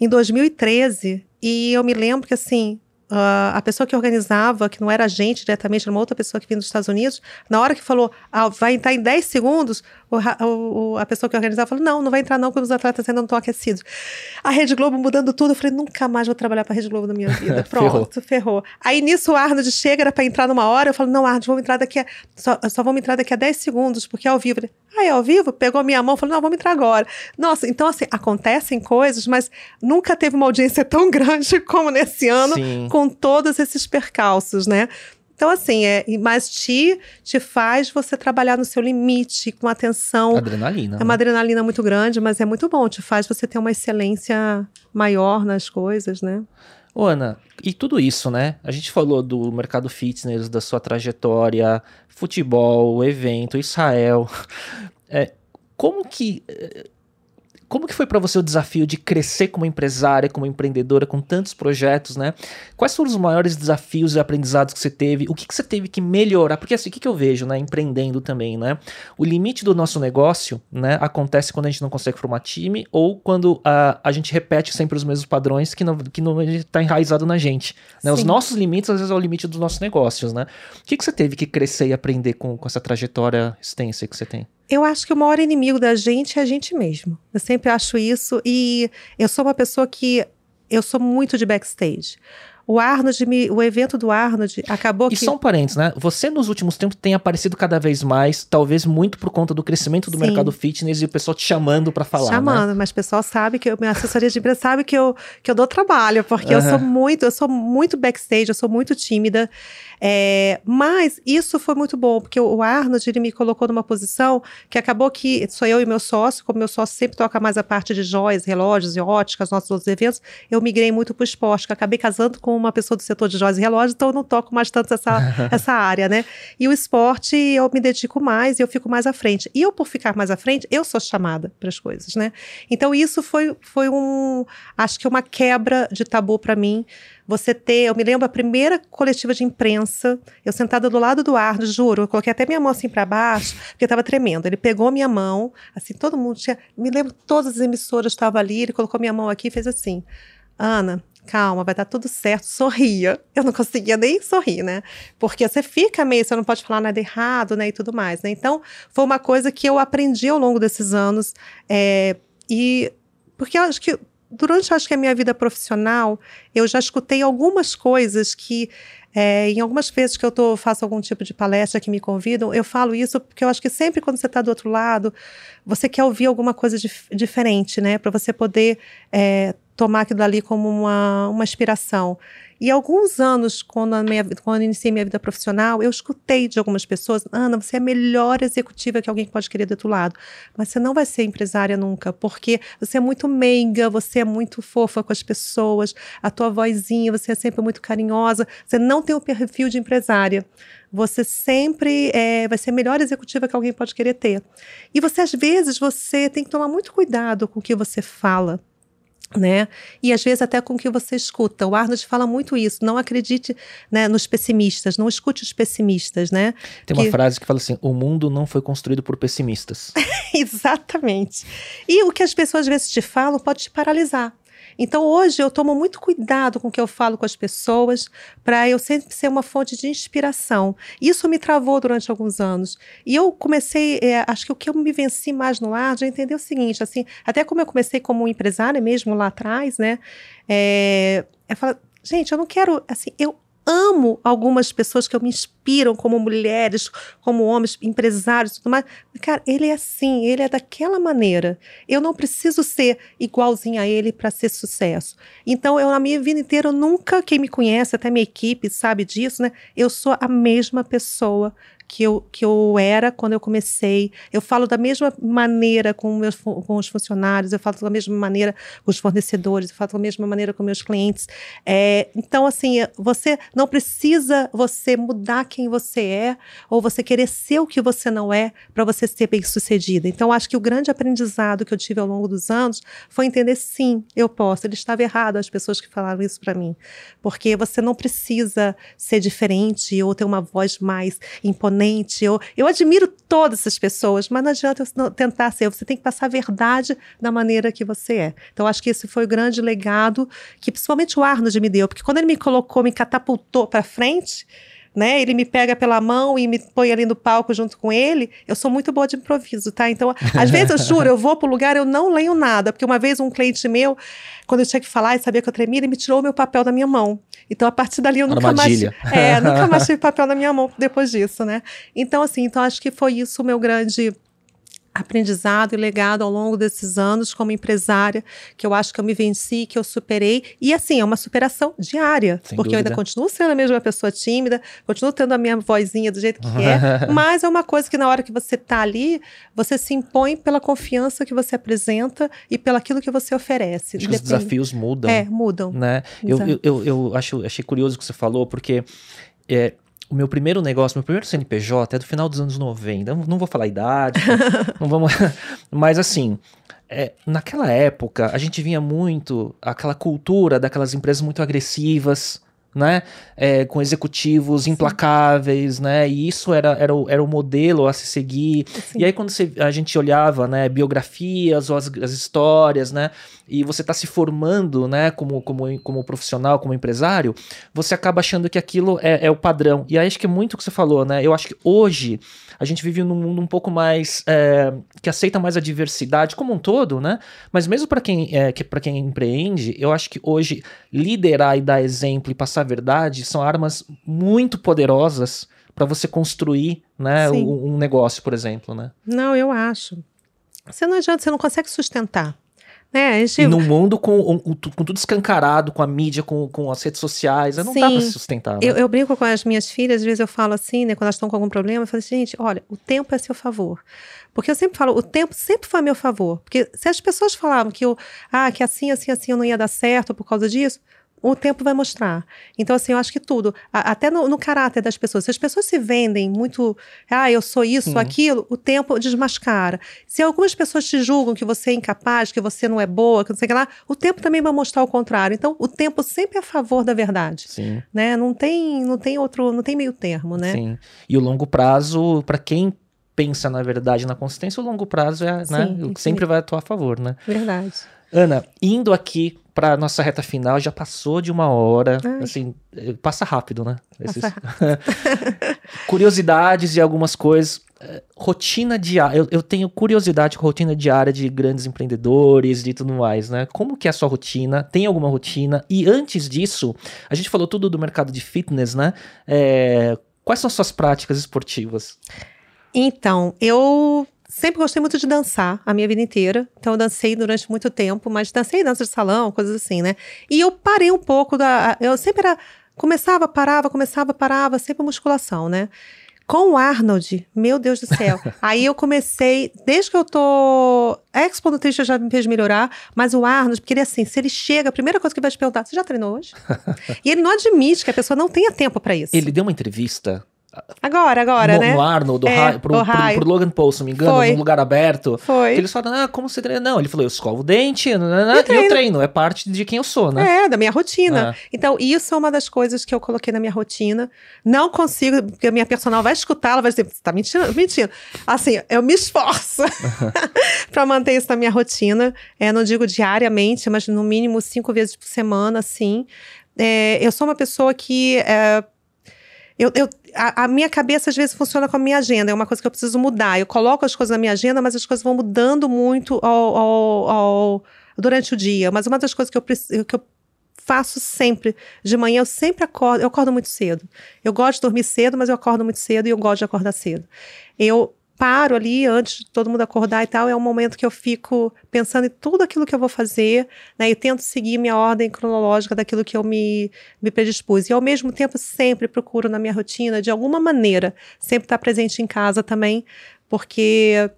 B: em 2013. E eu me lembro que, assim, Uh, a pessoa que organizava, que não era a gente diretamente, era uma outra pessoa que vinha dos Estados Unidos, na hora que falou, ah, vai entrar em 10 segundos, o, o, a pessoa que organizava falou, não, não vai entrar não, porque os atletas ainda não estão aquecidos. A Rede Globo mudando tudo, eu falei, nunca mais vou trabalhar para a Rede Globo na minha *laughs* vida. Pronto, ferrou. ferrou. Aí nisso o Arnold chega, era para entrar numa hora, eu falo, não, Arnold, vamos entrar daqui a, só, só vamos entrar daqui a 10 segundos, porque é ao vivo. Ele, ah, é ao vivo? Pegou a minha mão, falou, não, vamos entrar agora. Nossa, então assim, acontecem coisas, mas nunca teve uma audiência tão *laughs* grande como nesse ano,
A: Sim
B: com todos esses percalços, né? Então, assim, é, mas te, te faz você trabalhar no seu limite, com atenção.
A: Adrenalina.
B: É uma né? adrenalina muito grande, mas é muito bom. Te faz você ter uma excelência maior nas coisas, né?
A: Ô, Ana, e tudo isso, né? A gente falou do mercado fitness, da sua trajetória, futebol, evento, Israel. *laughs* É, como que como que foi para você o desafio de crescer como empresária, como empreendedora, com tantos projetos, né? Quais foram os maiores desafios e aprendizados que você teve? O que, que você teve que melhorar? Porque assim, o que, que eu vejo, né? Empreendendo também, né? O limite do nosso negócio, né? Acontece quando a gente não consegue formar time ou quando a, a gente repete sempre os mesmos padrões que não, que não está enraizado na gente. Né? Os nossos limites, às vezes, é o limite dos nossos negócios, né? O que, que você teve que crescer e aprender com, com essa trajetória extensa que você tem?
B: Eu acho que o maior inimigo da gente é a gente mesmo. Eu sempre acho isso. E eu sou uma pessoa que. Eu sou muito de backstage. o Arnold, me, o evento do Arnold acabou
A: e
B: que...
A: E só um parênteses, né? Você nos últimos tempos tem aparecido cada vez mais, talvez muito por conta do crescimento do Sim. mercado fitness e o pessoal te chamando para falar,
B: né? Chamando,
A: né?
B: mas o pessoal sabe que eu, minha assessoria de imprensa sabe que eu, que eu dou trabalho, porque uhum. eu sou muito, eu sou muito backstage, eu sou muito tímida. É, mas isso foi muito bom, porque o Arnold ele me colocou numa posição que acabou que sou eu e meu sócio, como meu sócio sempre toca mais a parte de joias, relógios e óticas, nossos outros eventos, eu migrei muito para o esporte, que acabei casando com uma pessoa do setor de joias e relógios, então eu não toco mais tanto essa, *laughs* essa área, né? E o esporte eu me dedico mais e eu fico mais à frente. E eu, por ficar mais à frente, eu sou chamada para as coisas, né? Então isso foi, foi um, acho que uma quebra de tabu para mim, você ter, eu me lembro a primeira coletiva de imprensa, eu sentada do lado do Arno, juro, eu coloquei até minha mão assim para baixo, porque estava tremendo. Ele pegou minha mão, assim, todo mundo tinha, me lembro todas as emissoras estavam ali, ele colocou minha mão aqui e fez assim: "Ana, calma, vai dar tudo certo, sorria. Eu não conseguia nem sorrir, né? Porque você fica meio, você não pode falar nada errado, né? E tudo mais, né? Então, foi uma coisa que eu aprendi ao longo desses anos. É, e porque eu acho que durante acho que a minha vida profissional, eu já escutei algumas coisas que é, em algumas vezes que eu tô, faço algum tipo de palestra que me convidam, eu falo isso porque eu acho que sempre quando você está do outro lado, você quer ouvir alguma coisa dif diferente, né? Para você poder é, tomar aquilo ali como uma, uma inspiração. E alguns anos, quando, minha, quando iniciei minha vida profissional, eu escutei de algumas pessoas: Ana, você é a melhor executiva que alguém pode querer do outro lado, mas você não vai ser empresária nunca, porque você é muito meiga, você é muito fofa com as pessoas, a tua vozinha, você é sempre muito carinhosa, você não tem o perfil de empresária. Você sempre é, vai ser a melhor executiva que alguém pode querer ter. E você, às vezes, você tem que tomar muito cuidado com o que você fala né? E às vezes até com o que você escuta. O Arnold fala muito isso. Não acredite né, nos pessimistas, não escute os pessimistas, né?
A: Tem uma frase que fala assim: o mundo não foi construído por pessimistas. *laughs*
B: Exatamente. E o que as pessoas às vezes te falam pode te paralisar. Então hoje eu tomo muito cuidado com o que eu falo com as pessoas, para eu sempre ser uma fonte de inspiração. Isso me travou durante alguns anos. E eu comecei, é, acho que o que eu me venci mais no ar, já entender o seguinte, assim, até como eu comecei como empresária mesmo lá atrás, né? É, eu falo, gente, eu não quero, assim, eu amo algumas pessoas que me inspiram como mulheres, como homens, empresários tudo mais. Cara, ele é assim, ele é daquela maneira. Eu não preciso ser igualzinho a ele para ser sucesso. Então, eu, na minha vida inteira, eu nunca, quem me conhece, até minha equipe sabe disso, né? Eu sou a mesma pessoa que eu, que eu era quando eu comecei. Eu falo da mesma maneira com, meus, com os funcionários, eu falo da mesma maneira com os fornecedores, eu falo da mesma maneira com meus clientes. É, então, assim, você não precisa você mudar quem você é ou você querer ser o que você não é para você ser bem sucedida. Então, acho que o grande aprendizado que eu tive ao longo dos anos foi entender, sim, eu posso. Ele estava errado, as pessoas que falaram isso para mim. Porque você não precisa ser diferente ou ter uma voz mais imponente imponente. Eu, eu admiro todas essas pessoas, mas não adianta tentar ser. Você tem que passar a verdade da maneira que você é. Então, acho que esse foi o grande legado que principalmente o Arnold me deu, porque quando ele me colocou, me catapultou para frente, né? Ele me pega pela mão e me põe ali no palco junto com ele. Eu sou muito boa de improviso, tá? Então, às vezes eu *laughs* juro, eu vou pro lugar, eu não leio nada, porque uma vez um cliente meu, quando eu tinha que falar e sabia que eu tremia, ele me tirou o meu papel da minha mão. Então, a partir dali, eu nunca
A: Armadilha.
B: mais. É, nunca *laughs* mais tive papel na minha mão depois disso, né? Então, assim, então acho que foi isso o meu grande aprendizado e legado ao longo desses anos como empresária, que eu acho que eu me venci, que eu superei. E assim, é uma superação diária, Sem porque dúvida. eu ainda continuo sendo a mesma pessoa tímida, continuo tendo a minha vozinha do jeito que é, *laughs* mas é uma coisa que na hora que você tá ali, você se impõe pela confiança que você apresenta e pelo aquilo que você oferece.
A: Acho os desafios mudam.
B: É, mudam.
A: Né? Eu, eu, eu, eu, acho, achei curioso o que você falou, porque é, o meu primeiro negócio, meu primeiro CNPJ é do final dos anos 90. Não, não vou falar a idade, *laughs* não vamos. *laughs* Mas assim, é, naquela época a gente vinha muito aquela cultura daquelas empresas muito agressivas, né? É, com executivos implacáveis, Sim. né? E isso era, era, o, era o modelo a se seguir. Sim. E aí, quando você, a gente olhava, né, biografias ou as, as histórias, né? E você está se formando, né, como, como, como profissional, como empresário, você acaba achando que aquilo é, é o padrão. E aí acho que é muito o que você falou, né? Eu acho que hoje a gente vive num mundo um pouco mais é, que aceita mais a diversidade como um todo, né? Mas mesmo para quem é, que para quem empreende, eu acho que hoje liderar e dar exemplo e passar a verdade são armas muito poderosas para você construir, né, um, um negócio, por exemplo, né?
B: Não, eu acho. Você não adianta, você não consegue sustentar.
A: Né? Gente... E num mundo com, com, tudo escancarado, com a mídia, com, com as redes sociais, não Sim. dá pra se sustentar. Né?
B: Eu, eu, brinco com as minhas filhas, às vezes eu falo assim, né, quando elas estão com algum problema, eu falo assim, gente, olha, o tempo é a seu favor. Porque eu sempre falo, o tempo sempre foi a meu favor. Porque se as pessoas falavam que, eu, ah, que assim, assim, assim eu não ia dar certo por causa disso, o tempo vai mostrar. Então, assim, eu acho que tudo, a, até no, no, caráter das pessoas, se as pessoas se vendem muito, ah, eu sou isso, uhum. aquilo, o tempo desmascara. Se algumas pessoas te julgam que você é incapaz, que você não é boa, que não sei o que lá, o tempo também vai mostrar o contrário. Então, o tempo sempre é a favor da verdade. Sim. Né? Não tem, não tem outro, não tem meio termo, né? Sim.
A: E o longo prazo, para quem pensa na verdade, na consistência, o longo prazo é, sim, né, sim. sempre vai atuar a favor, né?
B: Verdade.
A: Ana, indo aqui para nossa reta final, já passou de uma hora. Ai. Assim, passa rápido, né? Esses... *laughs* Curiosidades e algumas coisas. Eh, rotina diária. Eu, eu, tenho curiosidade com rotina diária de grandes empreendedores e tudo mais, né? Como que é a sua rotina? Tem alguma rotina? E antes disso, a gente falou tudo do mercado de fitness, né? É, quais são as suas práticas esportivas?
B: Então, eu sempre gostei muito de dançar a minha vida inteira. Então eu dancei durante muito tempo, mas dancei dança de salão, coisas assim, né? E eu parei um pouco da. Eu sempre era. Começava, parava, começava, parava, sempre musculação, né? Com o Arnold, meu Deus do céu. *laughs* Aí eu comecei, desde que eu tô. A Expo Nutrition já me fez melhorar, mas o Arnold, porque ele assim, se ele chega, a primeira coisa que ele vai te perguntar: você já treinou hoje? *laughs* e ele não admite que a pessoa não tenha tempo para isso.
A: Ele deu uma entrevista
B: Agora, agora,
A: no,
B: né?
A: No Arnold, é, pro, pro, pro, pro, Logan Paul, se não me engano, Foi. num lugar aberto.
B: Foi.
A: Eles falaram, ah, como você treina? Não, ele falou, eu escovo o dente, né, né, né, e eu treino, é parte de quem eu sou, né?
B: É, da minha rotina. É. Então, isso é uma das coisas que eu coloquei na minha rotina. Não consigo, porque a minha personal vai escutá-la, vai dizer, você tá mentindo? Mentindo. Assim, eu me esforço *laughs* *laughs* para manter isso na minha rotina. É, não digo diariamente, mas no mínimo cinco vezes por semana, assim. É, eu sou uma pessoa que... É, eu, eu, a, a, minha cabeça às vezes funciona com a minha agenda, é uma coisa que eu preciso mudar. Eu coloco as coisas na minha agenda, mas as coisas vão mudando muito ao, ao, ao, durante o dia. Mas uma das coisas que eu, que eu faço sempre de manhã, eu sempre acordo, eu acordo muito cedo. Eu gosto de dormir cedo, mas eu acordo muito cedo e eu gosto de acordar cedo. Eu paro ali antes de todo mundo acordar e tal, é um momento que eu fico pensando em tudo aquilo que eu vou fazer, né? E tento seguir minha ordem cronológica daquilo que eu me, me predispus. E ao mesmo tempo sempre procuro na minha rotina, de alguma maneira, sempre estar presente em casa também, porque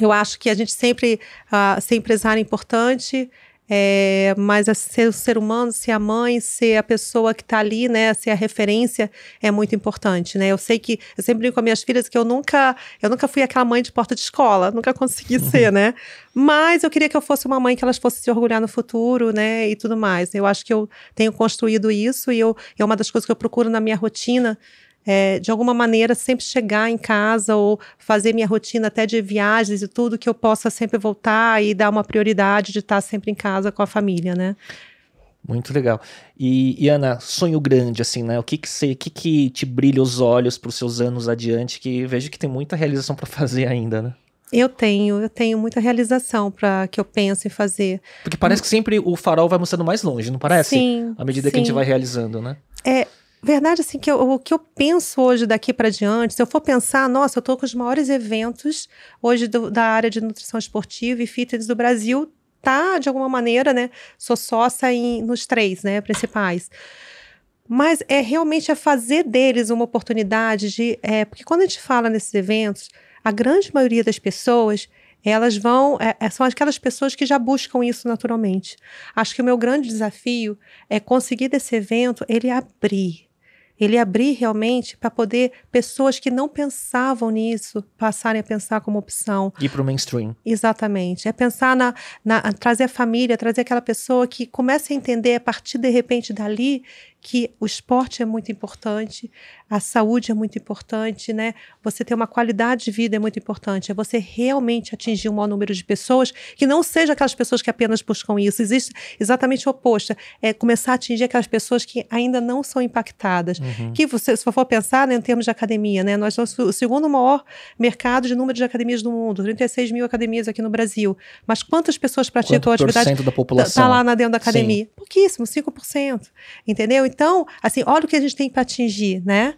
B: eu acho que a gente sempre, uh, ser empresário é importante, é, mas ser o ser humano, ser a mãe, ser a pessoa que está ali, né, ser a referência é muito importante, né? Eu sei que eu sempre brinco com minhas filhas que eu nunca, eu nunca fui aquela mãe de porta de escola, nunca consegui uhum. ser, né? Mas eu queria que eu fosse uma mãe que elas fossem se orgulhar no futuro, né, e tudo mais. Eu acho que eu tenho construído isso e eu, é uma das coisas que eu procuro na minha rotina é, de alguma maneira, sempre chegar em casa ou fazer minha rotina até de viagens e tudo, que eu possa sempre voltar e dar uma prioridade de estar sempre em casa com a família, né?
A: Muito legal. E, e, Ana, sonho grande, assim, né? O que que, você, que, que te brilha os olhos para os seus anos adiante? Que vejo que tem muita realização para *laughs* fazer ainda, né?
B: Eu tenho, eu tenho muita realização para que eu pense em fazer.
A: Porque parece que sempre o farol vai mostrando mais longe, não parece?
B: Sim.
A: À medida sim. que a gente vai realizando, né?
B: É, verdade, assim, que eu, o que eu penso hoje daqui para diante, se eu for pensar, nossa, eu estou com os maiores eventos hoje do, da área de nutrição esportiva e fitness do Brasil, tá, de alguma maneira, né? Sou sócia em, nos três, né, principais. Mas é realmente é fazer deles uma oportunidade de. É, porque quando a gente fala nesses eventos, a grande maioria das pessoas elas vão, é, é, são aquelas pessoas que já buscam isso naturalmente. Acho que o meu grande desafio é conseguir desse evento ele abrir ele abrir realmente para poder pessoas que não pensavam nisso passarem a pensar como opção.
A: Ir para o mainstream.
B: Exatamente. É pensar na, na trazer a família, trazer aquela pessoa que comece a entender a partir de repente dali que o esporte é muito importante, a saúde é muito importante, né? Você ter uma qualidade de vida é muito importante. É você realmente atingir um maior número de pessoas que não sejam aquelas pessoas que apenas buscam isso. Existe exatamente o oposto. É começar a atingir aquelas pessoas que ainda não são impactadas. Uhum. Que você, se for pensar né, em termos de academia, né? Nós somos o segundo maior mercado de número de academias do mundo, 36 mil academias aqui no Brasil. Mas quantas pessoas praticam
A: Quanto
B: a atividade?
A: da população?
B: Tá lá na dentro da academia. Sim. Pouquíssimo, 5%. Entendeu? Então, assim, olha o que a gente tem para atingir, né?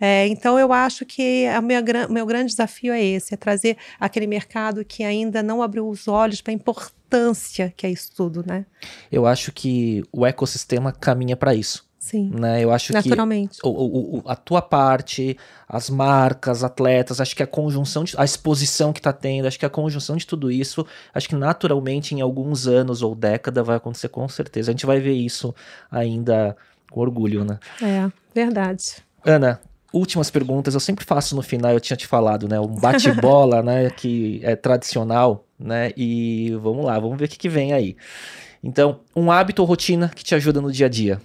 B: É, então, eu acho que o meu, meu grande desafio é esse: é trazer aquele mercado que ainda não abriu os olhos para a importância que é isso tudo, né?
A: Eu acho que o ecossistema caminha para isso.
B: Sim.
A: Né? Eu acho
B: Naturalmente.
A: que o, o, a tua parte, as marcas, atletas, acho que a conjunção, de, a exposição que está tendo, acho que a conjunção de tudo isso, acho que naturalmente em alguns anos ou década vai acontecer com certeza. A gente vai ver isso ainda com orgulho, né?
B: É, verdade.
A: Ana, últimas perguntas, eu sempre faço no final, eu tinha te falado, né? Um bate-bola, *laughs* né? Que é tradicional, né? E vamos lá, vamos ver o que, que vem aí. Então, um hábito ou rotina que te ajuda no dia a dia?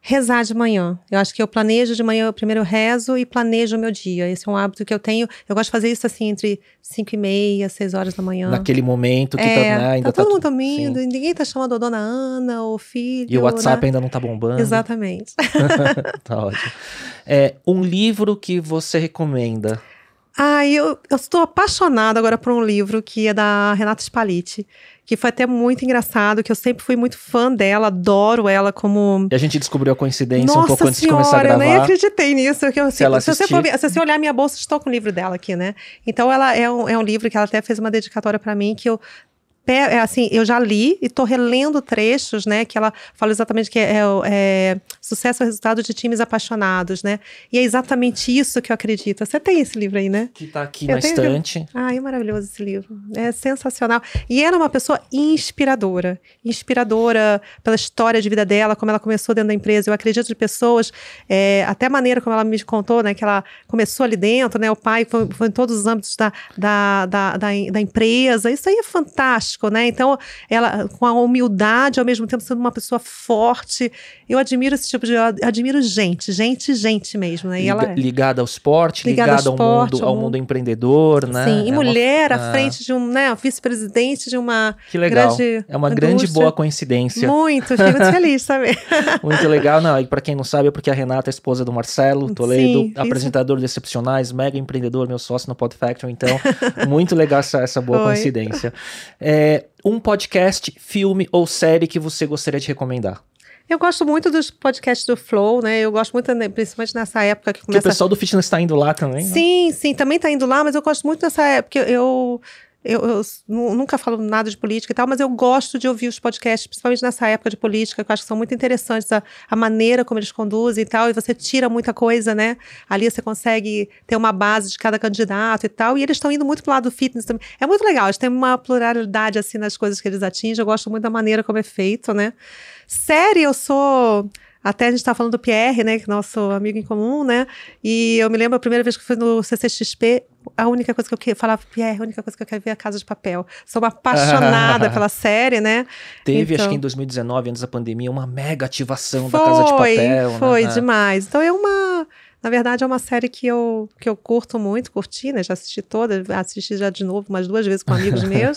B: Rezar de manhã. Eu acho que eu planejo de manhã, eu primeiro rezo e planejo o meu dia. Esse é um hábito que eu tenho. Eu gosto de fazer isso assim entre 5 e meia, 6 horas da manhã.
A: Naquele momento que tá,
B: é,
A: tá, né, ainda
B: tá todo tá mundo dormindo, ninguém tá chamando a dona Ana ou filho.
A: E o WhatsApp
B: né?
A: ainda não tá bombando.
B: Exatamente. *laughs*
A: tá ótimo. É, um livro que você recomenda?
B: Ah, eu, eu estou apaixonada agora por um livro que é da Renata Spalletti, que foi até muito engraçado, que eu sempre fui muito fã dela, adoro ela como...
A: E a gente descobriu a coincidência
B: Nossa
A: um pouco antes
B: senhora,
A: de começar a gravar.
B: eu nem acreditei nisso. Que eu,
A: se, ela
B: se, você for, se você olhar minha bolsa, estou com o livro dela aqui, né? Então, ela é um, é um livro que ela até fez uma dedicatória para mim, que eu é, assim, eu já li e estou relendo trechos, né? Que ela fala exatamente que é, é, sucesso é o resultado de times apaixonados, né? E é exatamente isso que eu acredito. Você tem esse livro aí, né?
A: Que está aqui eu na estante.
B: Ah, é maravilhoso esse livro. É sensacional. E ela é uma pessoa inspiradora. Inspiradora pela história de vida dela, como ela começou dentro da empresa. Eu acredito de pessoas, é, até a maneira como ela me contou, né? Que ela começou ali dentro, né? O pai foi, foi em todos os âmbitos da, da, da, da, da empresa. Isso aí é fantástico fantástico, né? Então, ela com a humildade, ao mesmo tempo sendo uma pessoa forte. Eu admiro esse tipo de. Admiro gente, gente, gente mesmo, né?
A: E Liga,
B: ela é.
A: Ligada ao esporte, ligada, ligada ao, esporte, mundo, ao mundo empreendedor, né?
B: Sim, e é mulher uma... à frente de um, né? Vice-presidente de uma
A: que legal.
B: grande.
A: É uma grande boa coincidência.
B: Muito, fiquei muito feliz, sabe? *laughs*
A: muito legal, não. E para quem não sabe, é porque a Renata é esposa do Marcelo Toledo, Sim, apresentador isso. de Excepcionais, mega empreendedor, meu sócio no Pod Factory. Então, *laughs* muito legal essa, essa boa Foi. coincidência. É, é, um podcast, filme ou série que você gostaria de recomendar?
B: Eu gosto muito dos podcasts do Flow, né? Eu gosto muito, principalmente nessa época que começa...
A: Que o pessoal do fitness está indo lá também?
B: Sim, né? sim, também está indo lá, mas eu gosto muito dessa época. Eu, eu, eu, nunca falo nada de política e tal, mas eu gosto de ouvir os podcasts, principalmente nessa época de política, que eu acho que são muito interessantes, a, a, maneira como eles conduzem e tal, e você tira muita coisa, né? Ali você consegue ter uma base de cada candidato e tal, e eles estão indo muito pro lado do fitness também. É muito legal, eles têm uma pluralidade, assim, nas coisas que eles atingem, eu gosto muito da maneira como é feito, né? Série, eu sou até a gente estava falando do Pierre, né, que é nosso amigo em comum, né? E eu me lembro a primeira vez que fui no CCXP, a única coisa que eu queria falar, Pierre, a única coisa que eu quero ver é a Casa de Papel. Sou uma apaixonada *laughs* pela série, né?
A: Teve, então, acho que em 2019, antes da pandemia, uma mega ativação foi, da Casa de Papel.
B: Né? Foi, né? demais. Então é uma. Na verdade, é uma série que eu, que eu curto muito, curti, né? Já assisti toda, assisti já de novo umas duas vezes com amigos *laughs* meus.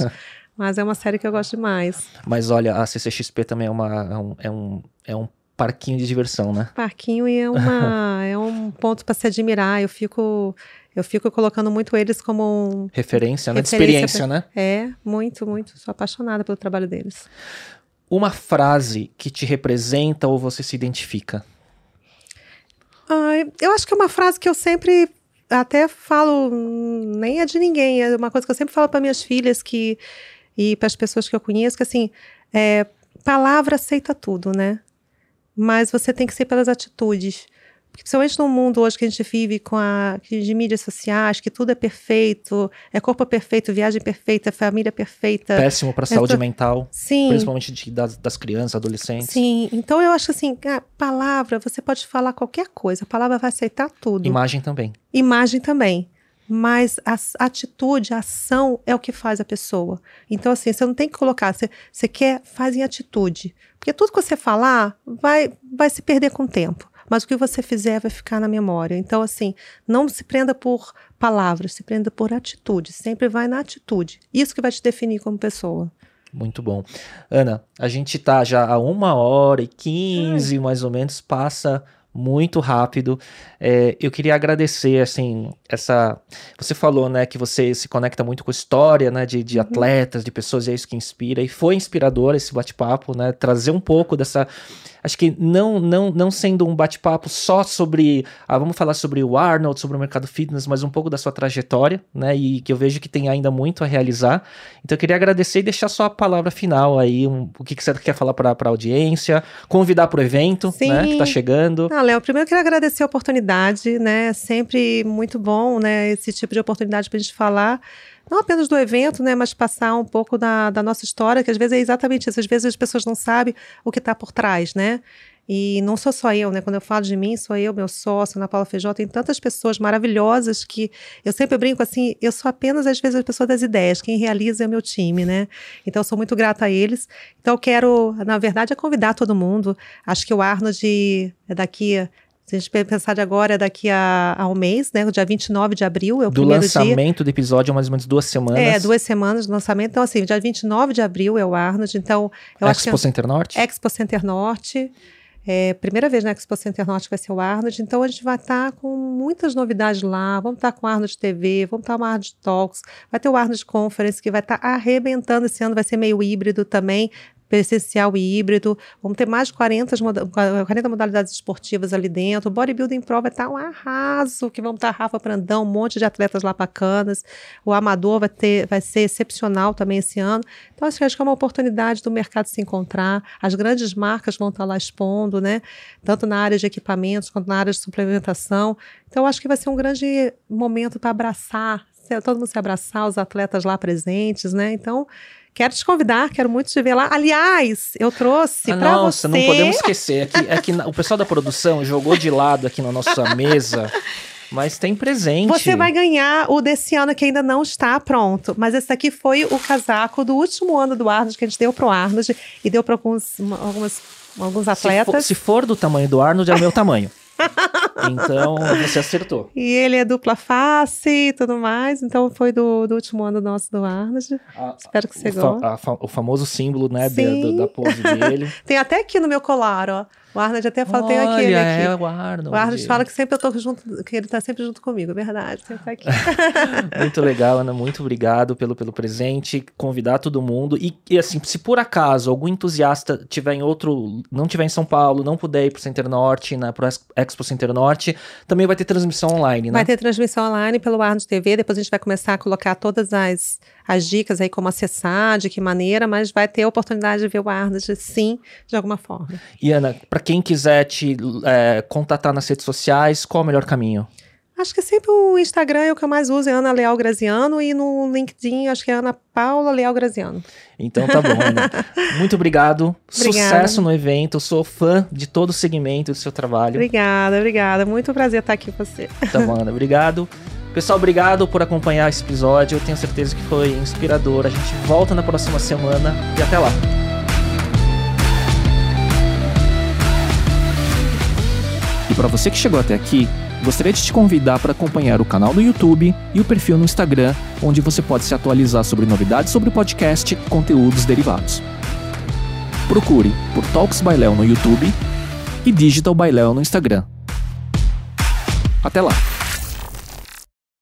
B: Mas é uma série que eu gosto demais.
A: Mas olha, a CCXP também é, uma, é, um, é, um, é um parquinho de diversão, né?
B: Parquinho e é, uma, *laughs* é um ponto para se admirar. Eu fico, eu fico colocando muito eles como um,
A: referência, né? de experiência, pra, né?
B: É, muito, muito. Sou apaixonada pelo trabalho deles.
A: Uma frase que te representa ou você se identifica?
B: Ah, eu acho que é uma frase que eu sempre até falo, nem é de ninguém, é uma coisa que eu sempre falo para minhas filhas que e para as pessoas que eu conheço, que assim, é, palavra aceita tudo, né? mas você tem que ser pelas atitudes. Principalmente no mundo hoje que a gente vive com a de mídias sociais, que tudo é perfeito, é corpo perfeito, viagem perfeita, família perfeita.
A: Péssimo para a saúde mental.
B: Sim.
A: Principalmente de, das, das, crianças, adolescentes.
B: Sim. Então eu acho assim, a palavra, você pode falar qualquer coisa, a palavra vai aceitar tudo.
A: Imagem também.
B: Imagem também. mas a atitude, a ação é o que faz a pessoa. Então, assim, você não tem que colocar, você, você quer, faz em atitude. Porque tudo que você falar vai, vai se perder com o tempo. Mas o que você fizer vai ficar na memória. Então, assim, não se prenda por palavras, se prenda por atitude. Sempre vai na atitude. Isso que vai te definir como pessoa.
A: Muito bom. Ana, a gente tá já a uma hora e quinze, mais ou menos, passa muito rápido. É, eu queria agradecer, assim, essa. Você falou, né, que você se conecta muito com a história, né, de, de uhum. atletas, de pessoas, e é isso que inspira. E foi inspirador esse bate-papo, né, trazer um pouco dessa acho que não não não sendo um bate-papo só sobre, ah, vamos falar sobre o Arnold, sobre o mercado fitness, mas um pouco da sua trajetória, né? E que eu vejo que tem ainda muito a realizar. Então eu queria agradecer e deixar só a palavra final aí, um, o que, que você quer falar para a audiência, convidar para o evento, Sim. né, que está chegando.
B: Ah, Léo, primeiro eu quero agradecer a oportunidade, né? É sempre muito bom, né, esse tipo de oportunidade para a gente falar não apenas do evento, né, mas passar um pouco da, da nossa história, que às vezes é exatamente isso. Às vezes as pessoas não sabem o que está por trás, né? E não sou só eu, né? Quando eu falo de mim, sou eu, meu sócio, Ana Paula Feijó, tem tantas pessoas maravilhosas que eu sempre brinco assim, eu sou apenas, às vezes, a pessoa das ideias, quem realiza é o meu time, né? Então, sou muito grata a eles. Então, quero, na verdade, é convidar todo mundo. Acho que o Arnold, é daqui se a gente pensar de agora, daqui a, a um mês, né? O dia 29 de abril é o
A: do
B: primeiro
A: lançamento
B: dia.
A: do episódio, mais ou menos duas semanas.
B: É, duas semanas de lançamento. Então, assim, dia 29 de abril é o Arnold. Então,
A: eu Expo acho que. Expo Center Norte?
B: Expo Center Norte. É, primeira vez na Expo Center Norte vai ser o Arnold, então a gente vai estar tá com muitas novidades lá. Vamos estar tá com o Arnold TV, vamos estar tá com o Arnold Talks, vai ter o Arnold Conference que vai estar tá arrebentando esse ano, vai ser meio híbrido também presencial e híbrido. Vamos ter mais de 40, 40 modalidades esportivas ali dentro. O Bodybuilding Pro vai estar um arraso, que vamos estar Rafa Brandão, um monte de atletas lá bacanas. O Amador vai, ter, vai ser excepcional também esse ano. Então, acho que é uma oportunidade do mercado se encontrar. As grandes marcas vão estar lá expondo, né? Tanto na área de equipamentos quanto na área de suplementação. Então, acho que vai ser um grande momento para abraçar, todo mundo se abraçar, os atletas lá presentes, né? Então, Quero te convidar, quero muito te ver lá. Aliás, eu trouxe ah, para você.
A: Nossa, não podemos esquecer. Aqui, aqui o pessoal da produção jogou de lado aqui na nossa mesa. Mas tem presente.
B: Você vai ganhar o desse ano que ainda não está pronto. Mas esse aqui foi o casaco do último ano do Arnold, que a gente deu pro Arnold e deu para alguns, algumas, alguns atletas.
A: Se for, se for do tamanho do Arnold, é o meu tamanho. Então, você acertou.
B: E ele é dupla face e tudo mais. Então, foi do, do último ano nosso do Arnold. Ah, Espero que você goste.
A: o famoso símbolo, né, da, da pose dele. *laughs*
B: Tem até aqui no meu colar, ó. O Arnold até fala, tem aquele aqui.
A: É o Arnold.
B: O Arnold fala que sempre eu tô junto, que ele tá sempre junto comigo, é verdade, sempre tá aqui. *laughs*
A: muito legal, Ana, muito obrigado pelo, pelo presente, convidar todo mundo. E, e, assim, se por acaso algum entusiasta tiver em outro, não tiver em São Paulo, não puder ir pro Center Norte, né, pro Expo Center Norte, também vai ter transmissão online, né?
B: Vai ter transmissão online pelo Arnold TV, depois a gente vai começar a colocar todas as as dicas aí como acessar, de que maneira, mas vai ter a oportunidade de ver o Arnold, sim, de alguma forma.
A: E Ana, para quem quiser te é, contatar nas redes sociais, qual é o melhor caminho?
B: Acho que sempre o Instagram é o que eu mais uso, é Ana Leal Graziano, e no LinkedIn acho que é Ana Paula Leal Graziano.
A: Então tá bom, Ana. *laughs* Muito obrigado. Sucesso no evento. Eu sou fã de todo o segmento do seu trabalho.
B: Obrigada, obrigada. Muito prazer estar aqui com você.
A: Tá bom, Ana. Obrigado. Pessoal, obrigado por acompanhar esse episódio. Eu tenho certeza que foi inspirador. A gente volta na próxima semana e até lá. E para você que chegou até aqui, gostaria de te convidar para acompanhar o canal no YouTube e o perfil no Instagram, onde você pode se atualizar sobre novidades sobre o podcast e conteúdos derivados. Procure por Talks by Léo no YouTube e Digital by Léo no Instagram. Até lá!